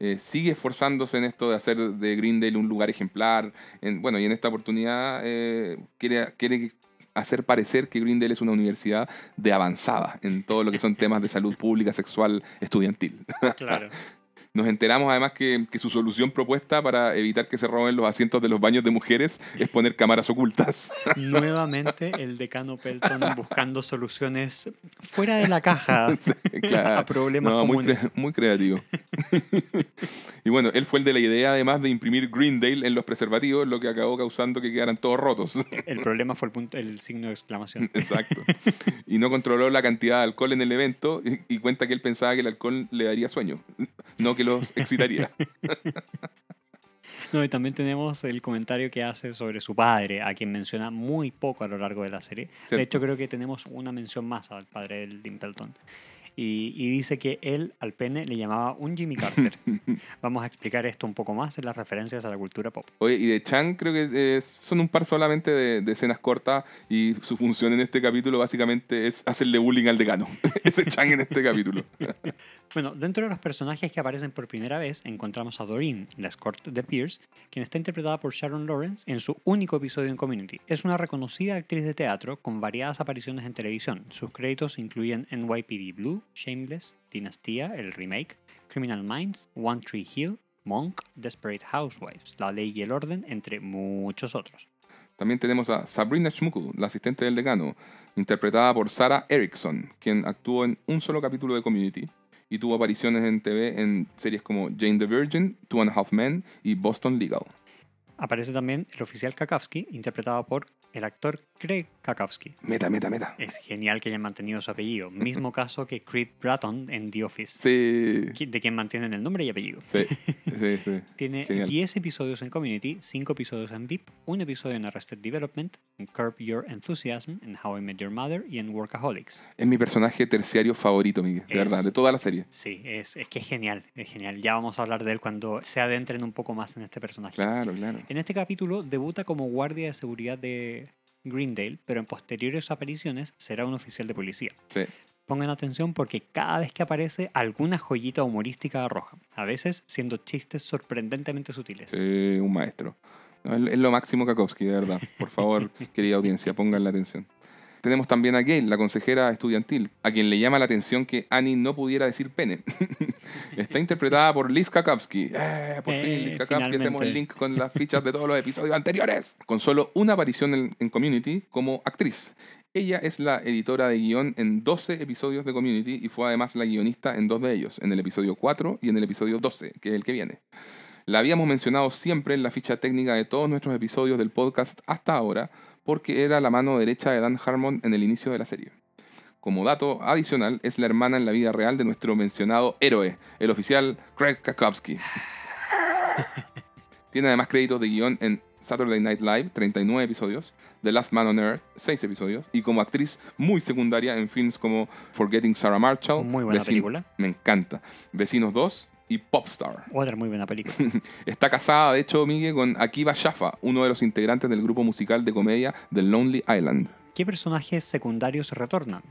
Eh, sigue esforzándose en esto de hacer de Greendale un lugar ejemplar. En- bueno, y en esta oportunidad eh, quiere, quiere hacer parecer que Greendale es una universidad de avanzada en todo lo que son temas de salud pública, sexual, estudiantil.
Claro.
Nos enteramos además que, que su solución propuesta para evitar que se roben los asientos de los baños de mujeres es poner cámaras ocultas.
Nuevamente el decano Pelton buscando soluciones fuera de la caja
Claro.
a problemas
No, muy,
comunes.
cre- muy creativo. y bueno, él fue el de la idea además de imprimir Greendale en los preservativos, lo que acabó causando que quedaran todos rotos.
El problema fue el, punto, el signo de exclamación.
Exacto. Y no controló la cantidad de alcohol en el evento y, y cuenta que él pensaba que el alcohol le daría sueño, no que los excitaría.
No, y también tenemos el comentario que hace sobre su padre, a quien menciona muy poco a lo largo de la serie.
Cierto.
De hecho, creo que tenemos una mención más al padre del Dimpleton. Y, y dice que él al pene le llamaba un Jimmy Carter. Vamos a explicar esto un poco más en las referencias a la cultura pop.
Oye, y de Chang creo que eh, son un par solamente de, de escenas cortas y su función en este capítulo básicamente es hacerle bullying al decano. Ese Chang en este capítulo.
Bueno, dentro de los personajes que aparecen por primera vez, encontramos a Doreen, la escort de Pierce, quien está interpretada por Sharon Lawrence en su único episodio en Community. Es una reconocida actriz de teatro con variadas apariciones en televisión. Sus créditos incluyen NYPD Blue, Shameless, Dinastía, el remake, Criminal Minds, One Tree Hill, Monk, Desperate Housewives, La Ley y el Orden, entre muchos otros.
También tenemos a Sabrina Schmuckel, la asistente del decano, interpretada por Sarah Erickson, quien actuó en un solo capítulo de Community y tuvo apariciones en TV en series como Jane the Virgin, Two and a Half Men y Boston Legal.
Aparece también el oficial Kakowski, interpretado por el actor Craig Kakowski.
Meta, meta, meta.
Es genial que hayan mantenido su apellido. Mismo caso que Creed Bratton en The Office,
Sí,
de quien mantienen el nombre y apellido.
sí, sí, sí.
Tiene
Genial.
10 episodios en Community, 5 episodios en VIP, un episodio en Arrested Development, en Curb Your Enthusiasm, en How I Met Your Mother y en Workaholics.
Es mi personaje terciario favorito, Miguel, de
Es-
verdad, de toda la serie.
Sí, es, es que es genial, es genial. Ya vamos a hablar de él cuando se adentren un poco más en este personaje.
Claro, claro.
En este capítulo debuta como guardia de seguridad de Greendale, pero en posteriores apariciones será un oficial de policía.
Sí.
Pongan atención porque cada vez que aparece alguna joyita humorística arroja, a veces siendo chistes sorprendentemente sutiles.
Sí, un maestro. No, es lo máximo Kakowski, de verdad. Por favor, querida audiencia, pongan la atención. Tenemos también a Gail, la consejera estudiantil, a quien le llama la atención que Annie no pudiera decir pene. Está interpretada por Liz Kakowski. Eh, por fin,
Eh,
Liz Kakowski, hacemos el link con las fichas de todos los episodios anteriores. Con solo una aparición en, en Community como actriz. Ella es la editora de guion en 12 episodios de Community y fue además la guionista en dos de ellos, en el episodio 4 y en el episodio 12, que es el que viene. La habíamos mencionado siempre en la ficha técnica de todos nuestros episodios del podcast hasta ahora, porque era la mano derecha de Dan Harmon en el inicio de la serie. como dato adicional, es la hermana en la vida real de nuestro mencionado héroe, el oficial Craig Kakowski. Tiene además créditos de guion en Saturday Night Live, 39 episodios, The Last Man on Earth, 6 episodios, y como actriz muy secundaria en films como Forgetting Sarah Marshall,
Muy buena película.
me encanta, Vecinos 2 y Popstar.
Otra muy buena película.
Está casada, de hecho, Miguel, con Akiva Shaffa, uno de los integrantes del grupo musical de comedia The Lonely Island.
¿Qué personajes secundarios retornan?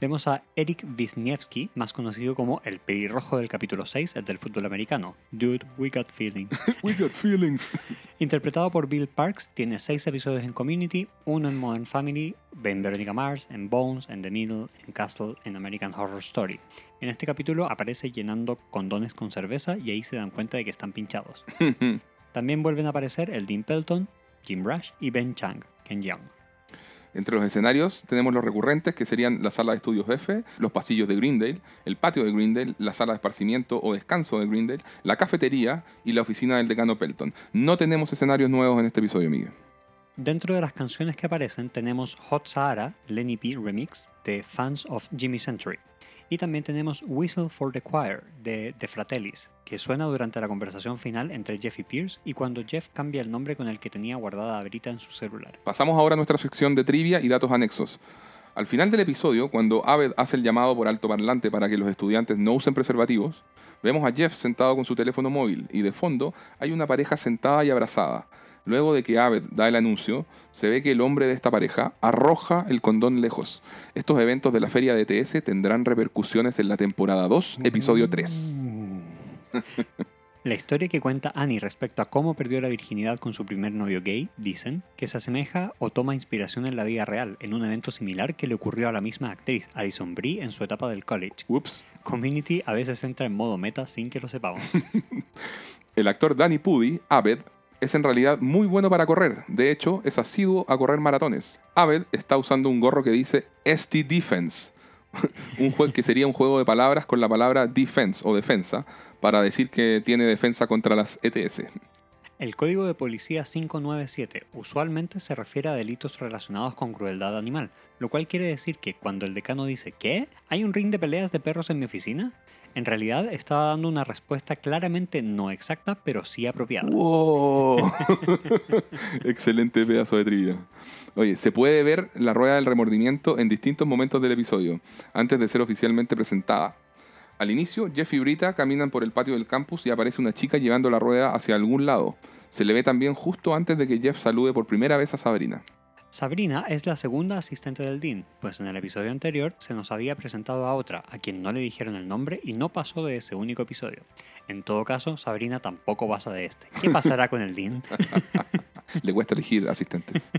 Vemos a Eric Wisniewski, más conocido como el pelirrojo del capítulo 6, el del fútbol americano. Dude, we got feelings.
We got feelings.
Interpretado por Bill Parks, tiene 6 episodios en Community, uno en Modern Family, en Veronica Mars, en Bones, en The Middle, en Castle, en American Horror Story. En este capítulo aparece llenando condones con cerveza y ahí se dan cuenta de que están pinchados. También vuelven a aparecer el Dean Pelton, Jim Rush y Ben Chang, Ken Young.
Entre los escenarios tenemos los recurrentes que serían la sala de estudios F, los pasillos de Greendale, el patio de Greendale, la sala de esparcimiento o descanso de Greendale, la cafetería y la oficina del decano Pelton. No tenemos escenarios nuevos en este episodio, Miguel.
Dentro de las canciones que aparecen tenemos Hot Sahara, Lenny P Remix de Fans of Jimmy Century. Y también tenemos Whistle for the Choir de The Fratellis, que suena durante la conversación final entre Jeff y Pierce y cuando Jeff cambia el nombre con el que tenía guardada a Brita en su celular.
Pasamos ahora a nuestra sección de trivia y datos anexos. Al final del episodio, cuando Abed hace el llamado por altoparlante para que los estudiantes no usen preservativos, vemos a Jeff sentado con su teléfono móvil y de fondo hay una pareja sentada y abrazada. Luego de que Abed da el anuncio, se ve que el hombre de esta pareja arroja el condón lejos. Estos eventos de la feria de TS tendrán repercusiones en la temporada 2, episodio 3.
La historia que cuenta Annie respecto a cómo perdió la virginidad con su primer novio gay, dicen, que se asemeja o toma inspiración en la vida real, en un evento similar que le ocurrió a la misma actriz, Alison Brie, en su etapa del college.
Ups.
Community a veces entra en modo meta sin que lo sepamos.
El actor Danny Pudi, Abed, es en realidad muy bueno para correr. De hecho, es asiduo a correr maratones. Abed está usando un gorro que dice ST Defense, un juego que sería un juego de palabras con la palabra defense o defensa para decir que tiene defensa contra las ETS.
El código de policía 597 usualmente se refiere a delitos relacionados con crueldad animal, lo cual quiere decir que cuando el decano dice ¿qué? ¿Hay un ring de peleas de perros en mi oficina? En realidad estaba dando una respuesta claramente no exacta, pero sí apropiada.
Excelente pedazo de trivia. Oye, se puede ver la rueda del remordimiento en distintos momentos del episodio, antes de ser oficialmente presentada. Al inicio, Jeff y Brita caminan por el patio del campus y aparece una chica llevando la rueda hacia algún lado. Se le ve también justo antes de que Jeff salude por primera vez a Sabrina.
Sabrina es la segunda asistente del Dean, pues en el episodio anterior se nos había presentado a otra, a quien no le dijeron el nombre y no pasó de ese único episodio. En todo caso, Sabrina tampoco pasa de este. ¿Qué pasará con el Dean?
Le cuesta elegir asistentes.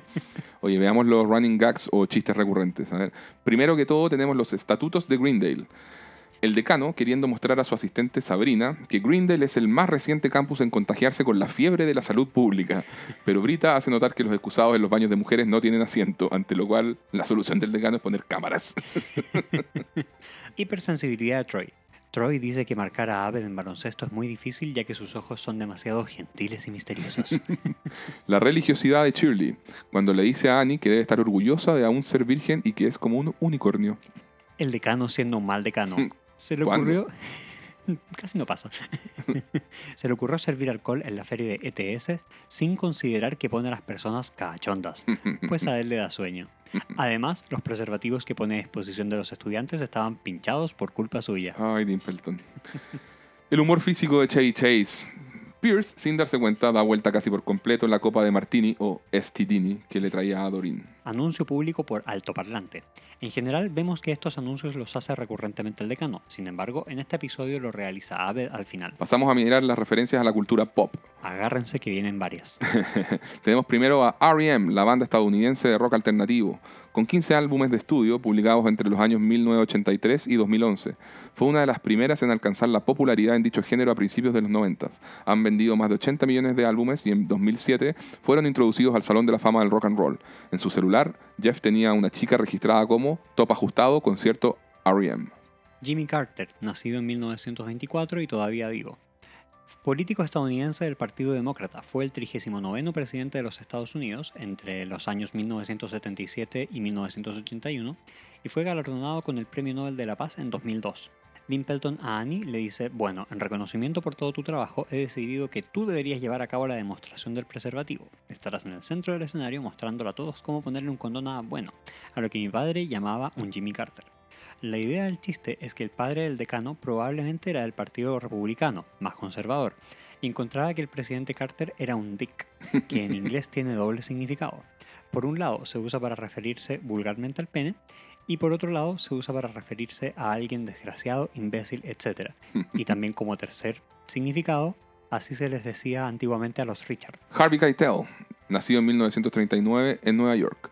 Oye, veamos los running gags o chistes recurrentes. A ver, primero que todo tenemos los estatutos de Greendale. El decano queriendo mostrar a su asistente Sabrina que Greendale es el más reciente campus en contagiarse con la fiebre de la salud pública. Pero Brita hace notar que los excusados en los baños de mujeres no tienen asiento, ante lo cual la solución del decano es poner cámaras.
Hipersensibilidad de Troy. Troy dice que marcar a Abed en baloncesto es muy difícil ya que sus ojos son demasiado gentiles y misteriosos.
La religiosidad de Shirley, cuando le dice a Annie que debe estar orgullosa de aún ser virgen y que es como un unicornio.
El decano siendo un mal decano. Se le ocurrió... Casi no pasa. Se le ocurrió servir alcohol en la feria de ETS sin considerar que pone a las personas cachondas, pues a él le da sueño. Además, los preservativos que pone a disposición de los estudiantes estaban pinchados por culpa suya.
Ay, Dimpleton. El humor físico de Chevy Chase. Pierce, sin darse cuenta, da vuelta casi por completo en la copa de Martini o Stidini que le traía a Dorin.
Anuncio público por altoparlante. En general vemos que estos anuncios los hace recurrentemente el decano, sin embargo en este episodio lo realiza Abed al final.
Pasamos a mirar las referencias a la cultura pop.
Agárrense que vienen varias.
Tenemos primero a R.E.M., la banda estadounidense de rock alternativo, con 15 álbumes de estudio publicados entre los años 1983 y 2011. Fue una de las primeras en alcanzar la popularidad en dicho género a principios de los 90. Han vendido más de 80 millones de álbumes y en 2007 fueron introducidos al Salón de la Fama del Rock and Roll. En su celular, Jeff tenía una chica registrada como Top Ajustado Concierto R.E.M.
Jimmy Carter, nacido en 1924 y todavía vivo. político estadounidense del Partido Demócrata. Fue el 39 presidente de los Estados Unidos entre los años 1977 y 1981 y fue galardonado con el Premio Nobel de la Paz en 2002. Pelton a Annie le dice, bueno, en reconocimiento por todo tu trabajo, he decidido que tú deberías llevar a cabo la demostración del preservativo. Estarás en el centro del escenario mostrándole a todos cómo ponerle un condón a, bueno, a lo que mi padre llamaba un Jimmy Carter. La idea del chiste es que el padre del decano probablemente era del Partido Republicano, más conservador, y encontraba que el presidente Carter era un dick, que en inglés tiene doble significado. Por un lado se usa para referirse vulgarmente al pene y por otro lado se usa para referirse a alguien desgraciado, imbécil, etc. Y también como tercer significado, así se les decía antiguamente a los Richard.
Harvey Keitel, nacido en 1939 en Nueva York.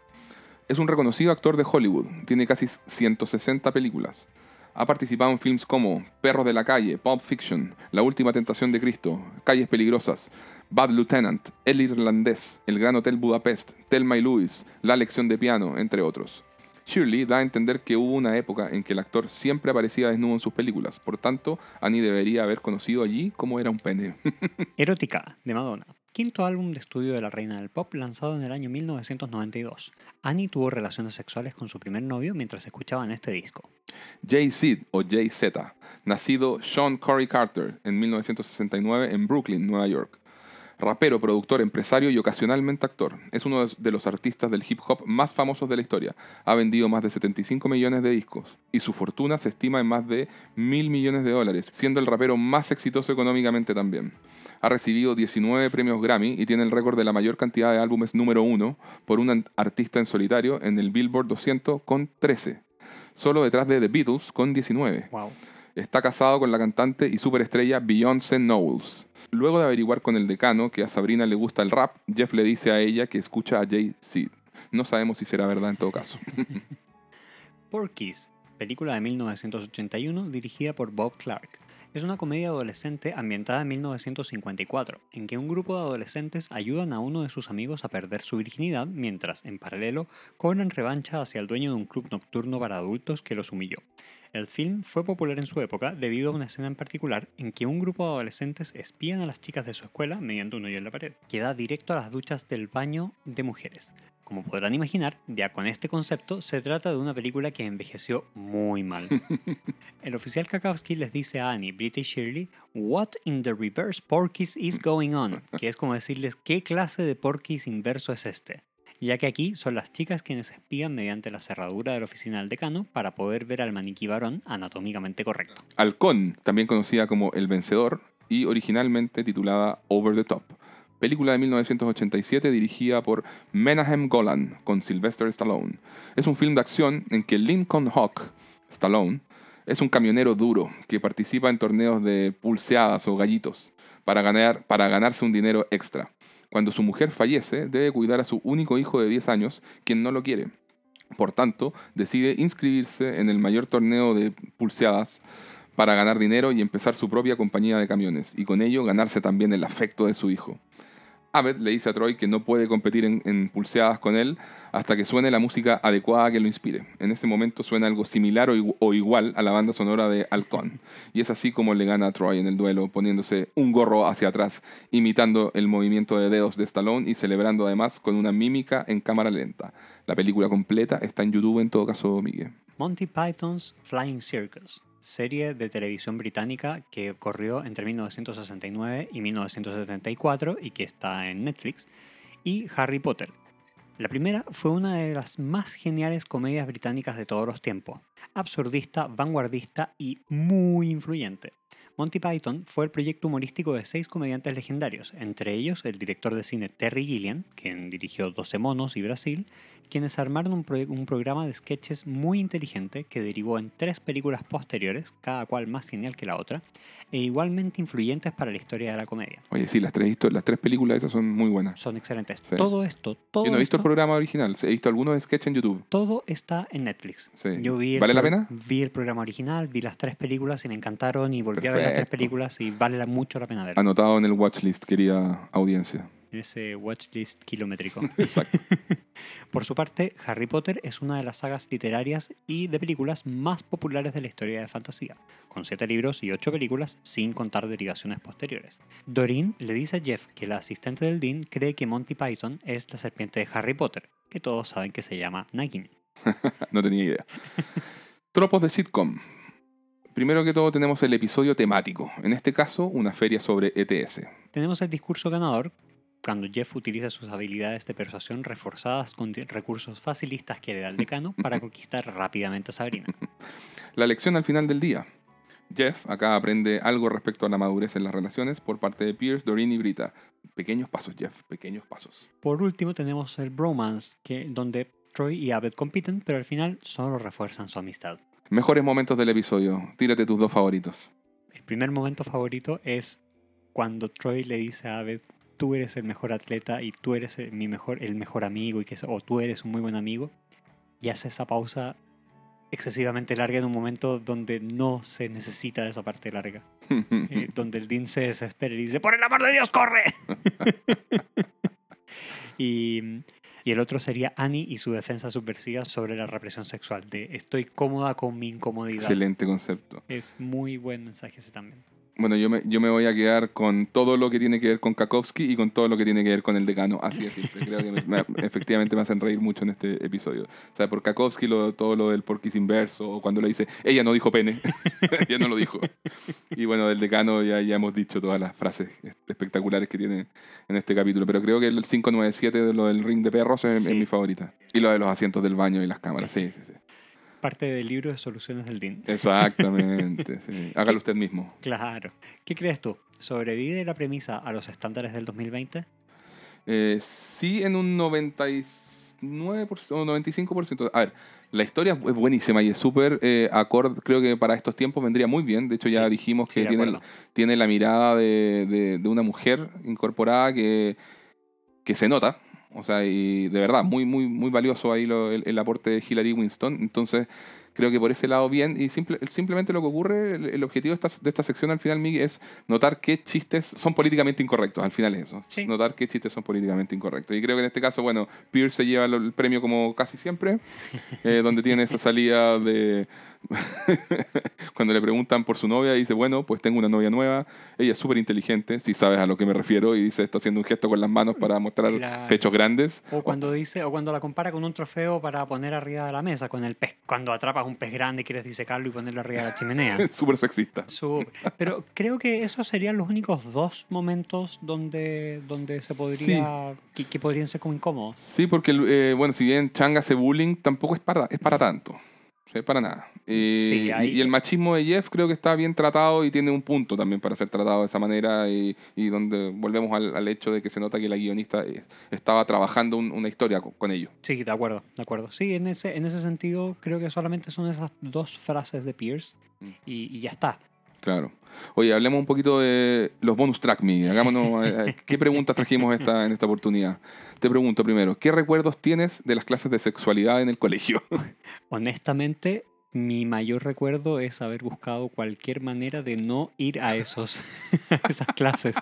Es un reconocido actor de Hollywood, tiene casi 160 películas. Ha participado en films como Perros de la Calle, Pulp Fiction, La Última Tentación de Cristo, Calles Peligrosas, Bad Lieutenant, El Irlandés, El Gran Hotel Budapest, Telma y Louis, La Lección de Piano, entre otros. Shirley da a entender que hubo una época en que el actor siempre aparecía desnudo en sus películas, por tanto, Annie debería haber conocido allí cómo era un pene.
Erótica, de Madonna quinto álbum de estudio de la reina del pop lanzado en el año 1992. Annie tuvo relaciones sexuales con su primer novio mientras escuchaban este disco.
Jay-Z o Jay-Z, nacido Sean Corey Carter en 1969 en Brooklyn, Nueva York. Rapero, productor, empresario y ocasionalmente actor. Es uno de los artistas del hip hop más famosos de la historia. Ha vendido más de 75 millones de discos y su fortuna se estima en más de mil millones de dólares, siendo el rapero más exitoso económicamente también ha recibido 19 premios Grammy y tiene el récord de la mayor cantidad de álbumes número uno por un artista en solitario en el Billboard 200 con 13, solo detrás de The Beatles con 19. Está casado con la cantante y superestrella Beyoncé Knowles. Luego de averiguar con el decano que a Sabrina le gusta el rap, Jeff le dice a ella que escucha a Jay-Z. No sabemos si será verdad en todo caso.
Porky's, película de 1981 dirigida por Bob Clark es una comedia adolescente ambientada en 1954, en que un grupo de adolescentes ayudan a uno de sus amigos a perder su virginidad, mientras, en paralelo, cobran revancha hacia el dueño de un club nocturno para adultos que los humilló. El film fue popular en su época debido a una escena en particular en que un grupo de adolescentes espían a las chicas de su escuela mediante un hoyo en la pared, que da directo a las duchas del baño de mujeres. Como podrán imaginar, ya con este concepto se trata de una película que envejeció muy mal. El oficial Kakowski les dice a Annie, Britt y Shirley, What in the reverse Porky's is going on? Que es como decirles qué clase de Porky's inverso es este. Ya que aquí son las chicas quienes espían mediante la cerradura de la oficina del decano para poder ver al maniquí varón anatómicamente correcto.
Halcón, también conocida como El Vencedor y originalmente titulada Over the Top película de 1987 dirigida por Menahem Golan con Sylvester Stallone. Es un film de acción en que Lincoln Hawk, Stallone, es un camionero duro que participa en torneos de pulseadas o gallitos para, ganar, para ganarse un dinero extra. Cuando su mujer fallece, debe cuidar a su único hijo de 10 años, quien no lo quiere. Por tanto, decide inscribirse en el mayor torneo de pulseadas para ganar dinero y empezar su propia compañía de camiones, y con ello ganarse también el afecto de su hijo. Ahmed le dice a Troy que no puede competir en, pulseadas con él hasta que suene la música adecuada que lo inspire. En ese momento suena algo similar o, igual a la banda sonora de Halcón. Y es así como le gana a Troy en el duelo, poniéndose un gorro hacia atrás, imitando el movimiento de dedos de Stallone y celebrando además con una mímica en cámara lenta. La película completa está en YouTube en todo caso, Miguel.
Monty Python's Flying Circus serie de televisión británica que corrió entre 1969 y 1974 y que está en Netflix, y Harry Potter. La primera fue una de las más geniales comedias británicas de todos los tiempos, absurdista, vanguardista y muy influyente. Monty Python fue el proyecto humorístico de seis comediantes legendarios, entre ellos el director de cine Terry Gilliam, quien dirigió 12 monos y Brasil, quienes armaron un, un, programa de sketches muy inteligente que derivó en tres películas posteriores, cada cual más genial que la otra, e igualmente influyentes para la historia de la comedia.
Oye, sí, las tres, las tres películas esas son muy buenas.
Son excelentes. Todo esto, todo
Yo no he visto el programa original, he visto algunos sketches en YouTube.
Todo está en Netflix.
Yo vi ¿Vale la pena?
Vi el programa original, vi las tres películas y me encantaron y volví a ver las tres películas y vale mucho la pena ver.
Anotado en el watchlist, querida audiencia.
en ese watchlist kilométrico.
Exacto.
Por su parte, Harry Potter es una de las sagas literarias y de películas más populares de la historia de fantasía, con siete libros y ocho películas sin contar derivaciones posteriores. Doreen le dice a Jeff que la asistente del Dean cree que Monty Python es la serpiente de Harry Potter, que todos saben que se llama Nagini.
no tenía idea. Tropos de sitcom. Primero que todo tenemos el episodio temático, en este caso una feria sobre ETS.
Tenemos el discurso ganador cuando Jeff utiliza sus habilidades de persuasión reforzadas con recursos facilistas que le da el decano para conquistar rápidamente a Sabrina.
La lección al final del día. Jeff acá aprende algo respecto a la madurez en las relaciones por parte de Pierce, Doreen y Brita. Pequeños pasos, Jeff, pequeños pasos.
Por último tenemos el bromance, que, donde Troy y Abed compiten, pero al final solo refuerzan su amistad.
Mejores momentos del episodio. Tírate tus dos favoritos.
El primer momento favorito es cuando Troy le dice a Abed, tú eres el mejor atleta y tú eres el, mi mejor, el mejor amigo, y que, o tú eres un muy buen amigo, y hace esa pausa excesivamente larga en un momento donde no se necesita esa parte larga. eh, donde el Dean se desespera y dice, por el amor de Dios, corre. y, y el otro sería Annie y su defensa subversiva sobre la represión sexual, de estoy cómoda con mi incomodidad.
Excelente concepto.
Es muy buen mensaje ese también.
Bueno, yo me, yo me voy a quedar con todo lo que tiene que ver con Kakowski y con todo lo que tiene que ver con el decano. Así simple. Creo que me- me- efectivamente me hacen reír mucho en este episodio. O sea, por Kakowski lo, todo lo del porquis inverso, o cuando le dice, ella no dijo pene, ella no lo dijo. Y bueno, del decano ya, ya hemos dicho todas las frases espectaculares que tiene en este capítulo. Pero creo que el 597 de lo del ring de perros es,
Sí.
es mi favorita. Y lo de los asientos del baño y las cámaras. Sí, sí, sí.
Parte del libro de soluciones del Dean.
Exactamente. sí. Hágalo usted mismo.
Claro. ¿Qué crees tú? ¿Sobrevive la premisa a los estándares del 2020?
Eh, sí, en un 99% o 95%. A ver, la historia es buenísima y es súper eh, acorde. Creo que para estos tiempos vendría muy bien. De hecho, ya
Sí,
dijimos que tiene, tiene la mirada de, de- de una mujer incorporada que, que se nota. O sea, y de verdad, muy, muy, muy valioso ahí lo- el, el aporte de Hillary Winston. Entonces, creo que por ese lado bien. Y simple- simplemente lo que ocurre, el, el objetivo de esta, de esta sección al final, Miguel, es notar qué chistes son políticamente incorrectos. Al final es eso.
Sí.
Notar qué chistes son políticamente incorrectos. Y creo que en este caso, bueno, Pierce se lleva el premio como casi siempre, eh, donde tiene esa salida de... Cuando le preguntan por su novia, dice, bueno, pues tengo una novia nueva. Ella es súper inteligente, si sabes a lo que me refiero, y dice, está haciendo un gesto con las manos para mostrar
Claro.
pechos grandes.
O cuando dice, o cuando la compara con un trofeo para poner arriba de la mesa, con el pez, cuando atrapas un pez grande y quieres disecarlo y ponerlo arriba de la chimenea.
Súper sexista.
Pero creo que esos serían los únicos dos momentos donde, donde se podría, que, que podrían ser como incómodos.
Sí, porque, eh, bueno, si bien Chang hace bullying, tampoco es para, es para tanto. Para nada. Y,
Sí, hay-
y el machismo de Jeff creo que está bien tratado y tiene un punto también para ser tratado de esa manera y, y donde volvemos al, al hecho de que se nota que la guionista estaba trabajando un- una historia con, con ello.
Sí, de acuerdo, de acuerdo. Sí, en ese, en ese sentido creo que solamente son esas dos frases de Pierce
Mm.
y, y ya está.
Claro. Oye, hablemos un poquito de los bonus track, Miguel. Hagámonos, eh, eh, ¿qué preguntas trajimos esta, en esta oportunidad? Te pregunto primero, ¿qué recuerdos tienes de las clases de sexualidad en el colegio?
Honestamente, mi mayor recuerdo es haber buscado cualquier manera de no ir a esos esas clases.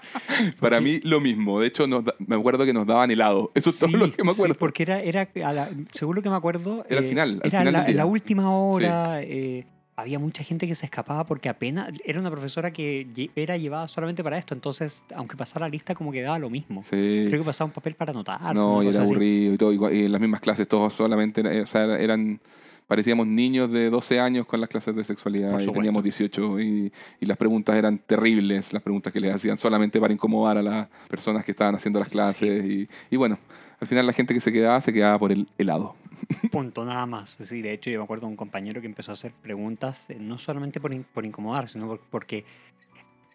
Para mí, lo mismo. De hecho, nos da- me acuerdo que nos daban helado. Eso es todo lo que me
sí,
acuerdo.
porque era, era a la- según lo que me acuerdo,
Era al
eh,
final, al
era
final
la última hora. eh, había mucha gente que se escapaba porque apenas era una profesora que era llevada solamente para esto. Entonces, aunque pasara la lista, como que daba lo mismo.
Sí.
Creo que pasaba un papel para anotar.
No, y era aburrido y todo. y cua- Y en las mismas clases todos solamente, era- o sea, eran, parecíamos niños de 12 años con las clases de sexualidad y teníamos 18 y, y las preguntas eran terribles, las preguntas que les hacían solamente para incomodar a las personas que estaban haciendo las clases y, y bueno, al final la gente que se quedaba se quedaba por el helado.
Punto, nada más. Sí, de hecho, yo me acuerdo de un compañero que empezó a hacer preguntas, eh, no solamente por, in- por incomodar, sino por- porque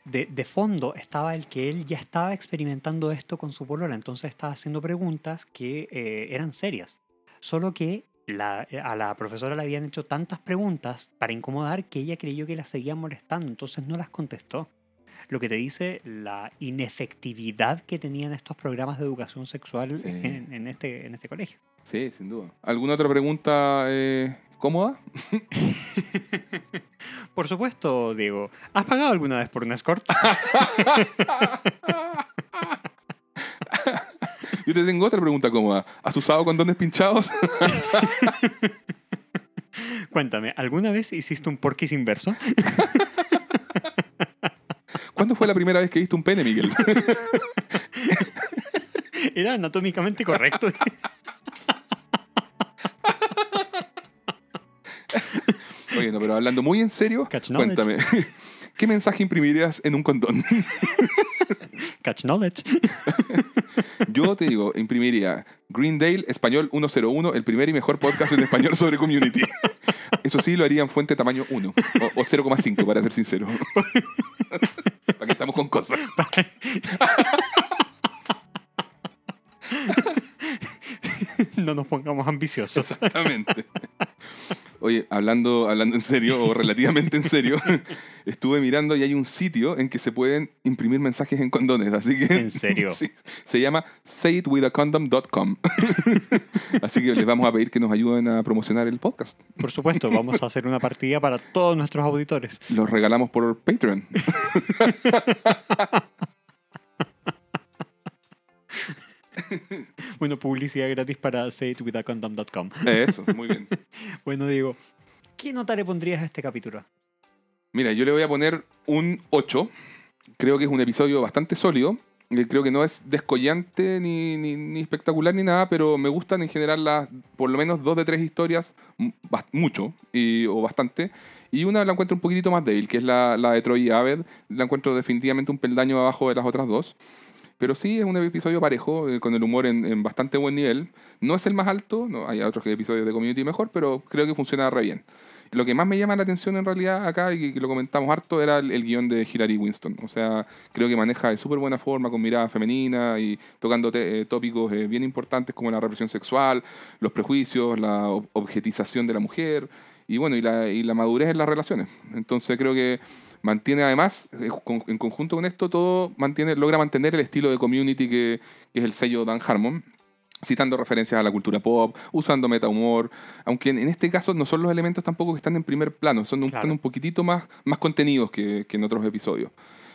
de, de fondo estaba el que él ya estaba experimentando esto con su polola, entonces estaba haciendo preguntas que eh, eran serias. Solo que la- eh, a la profesora le habían hecho tantas preguntas para incomodar que ella creyó que las seguían molestando, entonces no las contestó. Lo que te dice la inefectividad que tenían estos programas de educación sexual
Sí.
en, en este, en este colegio.
Sí, sin duda. ¿Alguna otra pregunta eh, cómoda?
Por supuesto, Diego. ¿Has pagado alguna vez por un escort?
Yo te tengo otra pregunta cómoda. ¿Has usado condones pinchados?
Cuéntame, ¿alguna vez hiciste un porquis inverso?
¿Cuándo fue la primera vez que viste un pene, Miguel?
Era anatómicamente correcto.
Oye, no, pero hablando muy en serio,
Catch
cuéntame. ¿Qué mensaje imprimirías en un condón?
Catch knowledge.
Yo te digo, imprimiría Greendale Español 101, el primer y mejor podcast en español sobre community. Eso sí, lo haría en fuente tamaño 1 o, o 0,5, para ser sincero. Para que estamos con cosas.
No nos pongamos ambiciosos.
Exactamente. Oye, hablando, hablando en serio, o relativamente en serio, estuve mirando y hay un sitio en que se pueden imprimir mensajes en condones, así que...
¿En serio?
Sí, se llama sayitwithacondom.com. así que les vamos a pedir que nos ayuden a promocionar el podcast.
Por supuesto, vamos a hacer una partida para todos nuestros auditores.
Los regalamos por Patreon.
Bueno, publicidad gratis para sayitwithacondom.com.
Eso, muy bien.
Bueno, Diego, ¿qué nota le pondrías a este capítulo?
Mira, yo le voy a poner un 8. Creo que es un episodio bastante sólido. Eh, Creo que no es descollante ni, ni- ni espectacular ni nada, pero me gustan en general las, por lo menos dos de tres historias, mucho y, o bastante. Y una la encuentro un poquitito más débil, que es la, la de Troy y Aved. La encuentro definitivamente un peldaño abajo de las otras dos. Pero sí es un episodio parejo, eh, con el humor en, bastante buen nivel. No es el más alto, no, hay otros episodios de Community mejor, pero creo que funciona re bien. Lo que más me llama la atención en realidad acá, y que lo comentamos harto, era el, el guion de Hilary Winston. O sea, creo que maneja de súper buena forma, con mirada femenina y tocando eh, tópicos eh, bien importantes como la represión sexual, los prejuicios, la ob- objetización de la mujer y bueno, y la, y la madurez en las relaciones. Entonces creo que mantiene además, eh, en conjunto con esto, todo mantiene, logra mantener el estilo de community que, que es el sello Dan Harmon, citando referencias a la cultura pop, usando metahumor, aunque en, en este caso no son los elementos tampoco que están en primer plano, son un,
Claro.
están un poquitito más, más contenidos que, que en otros episodios.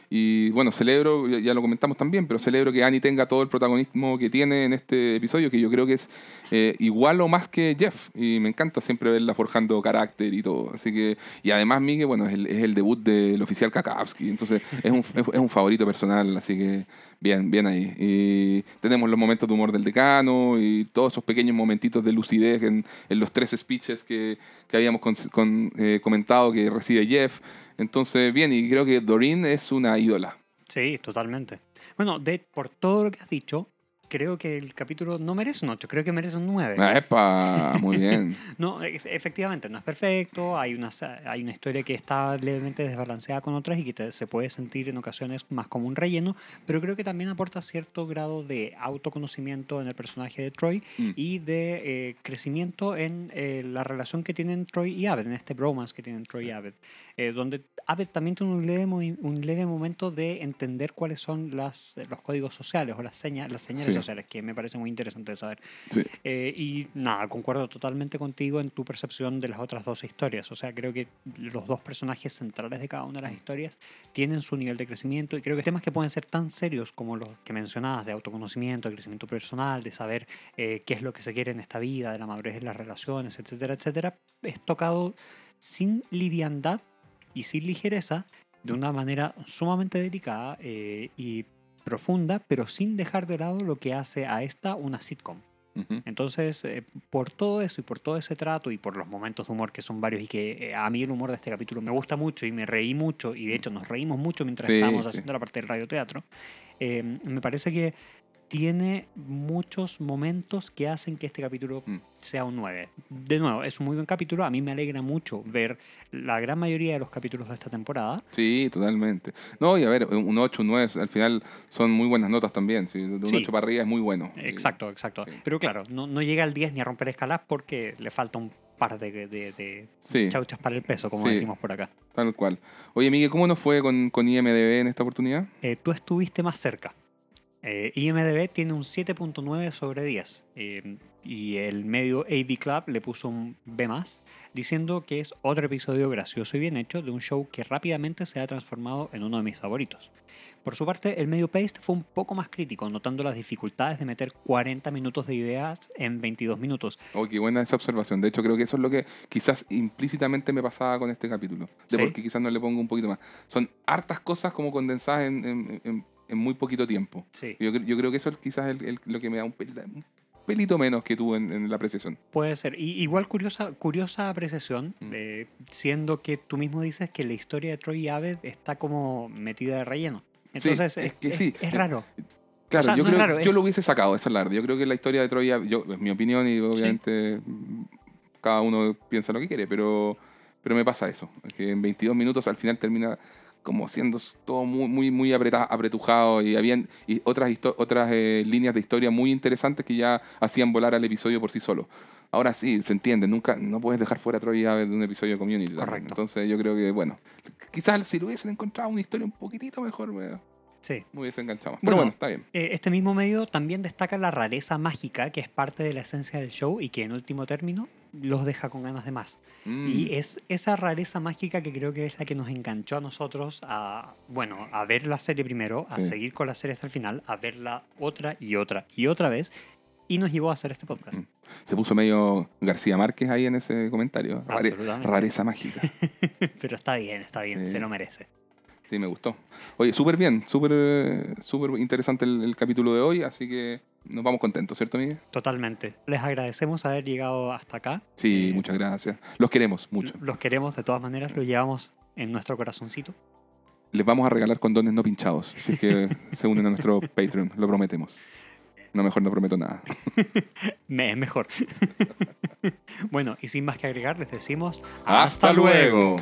Y bueno, celebro, ya, ya lo comentamos también, pero celebro que Annie tenga todo el protagonismo que tiene en este episodio, que yo creo que es eh, igual o más que Jeff. Y me encanta siempre verla forjando carácter y todo. Así que, y además, Miguel, bueno, es el, es el debut del oficial Kakowski. Entonces, es un, es, es un favorito personal, así que bien, bien ahí. Y tenemos los momentos de humor del decano y todos esos pequeños momentitos de lucidez en, en los tres speeches que, que habíamos con- con- eh, comentado que recibe Jeff. Entonces, bien, y creo que Doreen es una ídola.
Sí, totalmente. Bueno, de, por todo lo que has dicho, creo que el capítulo no merece un 8, creo que merece un 9.
Ah, ¡Epa! Muy bien.
No, es- efectivamente, no es perfecto, hay una, hay una historia que está levemente desbalanceada con otras y que te- se puede sentir en ocasiones más como un relleno, pero creo que también aporta cierto grado de autoconocimiento en el personaje de Troy
Mm.
y de eh, crecimiento en eh, la relación que tienen Troy y Abed, en este bromance que tienen Troy y Abed, eh, donde Abed también tiene un leve, un leve momento de entender cuáles son las, los códigos sociales o las, señas las señales
Sí.
Sociales, que me parece muy interesante de saber.
Sí.
Eh, y nada, concuerdo totalmente contigo en tu percepción de las otras dos historias. O sea, creo que los dos personajes centrales de cada una de las historias tienen su nivel de crecimiento y creo que temas que pueden ser tan serios como los que mencionabas de autoconocimiento, de crecimiento personal, de saber eh, qué es lo que se quiere en esta vida, de la madurez en las relaciones, etcétera, etcétera, es tocado sin liviandad y sin ligereza, de una manera sumamente delicada eh, y profunda, pero sin dejar de lado lo que hace a esta una sitcom. Entonces, eh, por todo eso y por todo ese trato y por los momentos de humor que son varios y que eh, a mí el humor de este capítulo me gusta mucho y me reí mucho y de hecho nos reímos mucho mientras
Sí,
estábamos
sí.
haciendo la parte del radioteatro, eh, me parece que tiene muchos momentos que hacen que este capítulo
Mm.
sea un 9. De nuevo, es un muy buen capítulo. A mí me alegra mucho ver la gran mayoría de los capítulos de esta temporada.
Sí, totalmente. No, y a ver, un 8, un 9, al final son muy buenas notas también. sí, De un
Sí.
8 para arriba es muy bueno.
Exacto, exacto.
sí.
Pero claro, no, no llega al 10 ni a romper escalas porque le falta un par de, de- de
Sí.
chauchas para el peso, como
Sí.
decimos por acá.
Tal cual. Oye, Miguel, ¿cómo nos fue con, con IMDB en esta oportunidad?
Eh, tú estuviste más cerca. Eh, IMDB tiene un 7.9 sobre 10 eh, y el medio AV Club le puso un B más, diciendo que es otro episodio gracioso y bien hecho de un show que rápidamente se ha transformado en uno de mis favoritos. Por su parte, el medio Paste fue un poco más crítico, notando las dificultades de meter 40 minutos de ideas en 22 minutos.
Oh, qué buena esa observación. De hecho, creo que eso es lo que quizás implícitamente me pasaba con este capítulo. De
¿Sí?
por qué quizás no le pongo un poquito más. Son hartas cosas como condensadas en, en- en- en muy poquito tiempo.
Sí,
Yo, yo creo que eso es quizás el- el- lo que me da un pelito, un pelito menos que tú en, en la apreciación.
puede ser. Y, igual curiosa, curiosa apreciación,
Mm.
eh, siendo que tú mismo dices que la historia de Troy y Abed está como metida de relleno.
Sí,
Entonces,
es
es,
que
es-
sí.
es raro.
Claro,
O sea,
yo,
no
creo,
raro,
yo lo
es-
hubiese sacado, eso es la verdad. Yo creo que la historia de Troya, yo, es mi opinión y obviamente mm, cada uno piensa lo que quiere, pero, pero me pasa eso, que en 22 minutos al final termina como siendo todo muy, muy, muy apretujado y habían y otras, otras eh, líneas de historia muy interesantes que ya hacían volar al episodio por sí solo. Ahora sí, se entiende, nunca, no puedes dejar fuera a Troya de un episodio de Community.
Correcto.
Entonces yo creo que, bueno, quizás si lo hubiesen encontrado una historia un poquitito mejor, me,
Sí.
me hubiese enganchado. Pero
Bueno,
bueno, está bien.
Eh, Este mismo medio también destaca la rareza mágica que es parte de la esencia del show y que en último término los deja con ganas de más.
Mm.
Y es esa rareza mágica que creo que es la que nos enganchó a nosotros a, bueno, a ver la serie primero, a
Sí.
seguir con la serie hasta el final, a verla otra y otra y otra vez y nos llevó a hacer este podcast.
Mm. Se puso medio García Márquez ahí en ese comentario. Rare- rareza mágica.
Pero está bien, está bien,
Sí.
se lo merece.
Sí, me gustó. Oye, súper bien, súper súper interesante el, el capítulo de hoy, así que nos vamos contentos, ¿cierto, Miguel?
Totalmente. Les agradecemos haber llegado hasta acá.
Sí,
Eh,
muchas gracias. Los queremos mucho.
Los queremos de todas maneras, los llevamos en nuestro corazoncito.
Les vamos a regalar condones no pinchados, es que se unen a nuestro Patreon, lo prometemos. No, mejor no prometo nada.
Me es mejor. bueno, y sin más que agregar, les decimos
¡Hasta luego!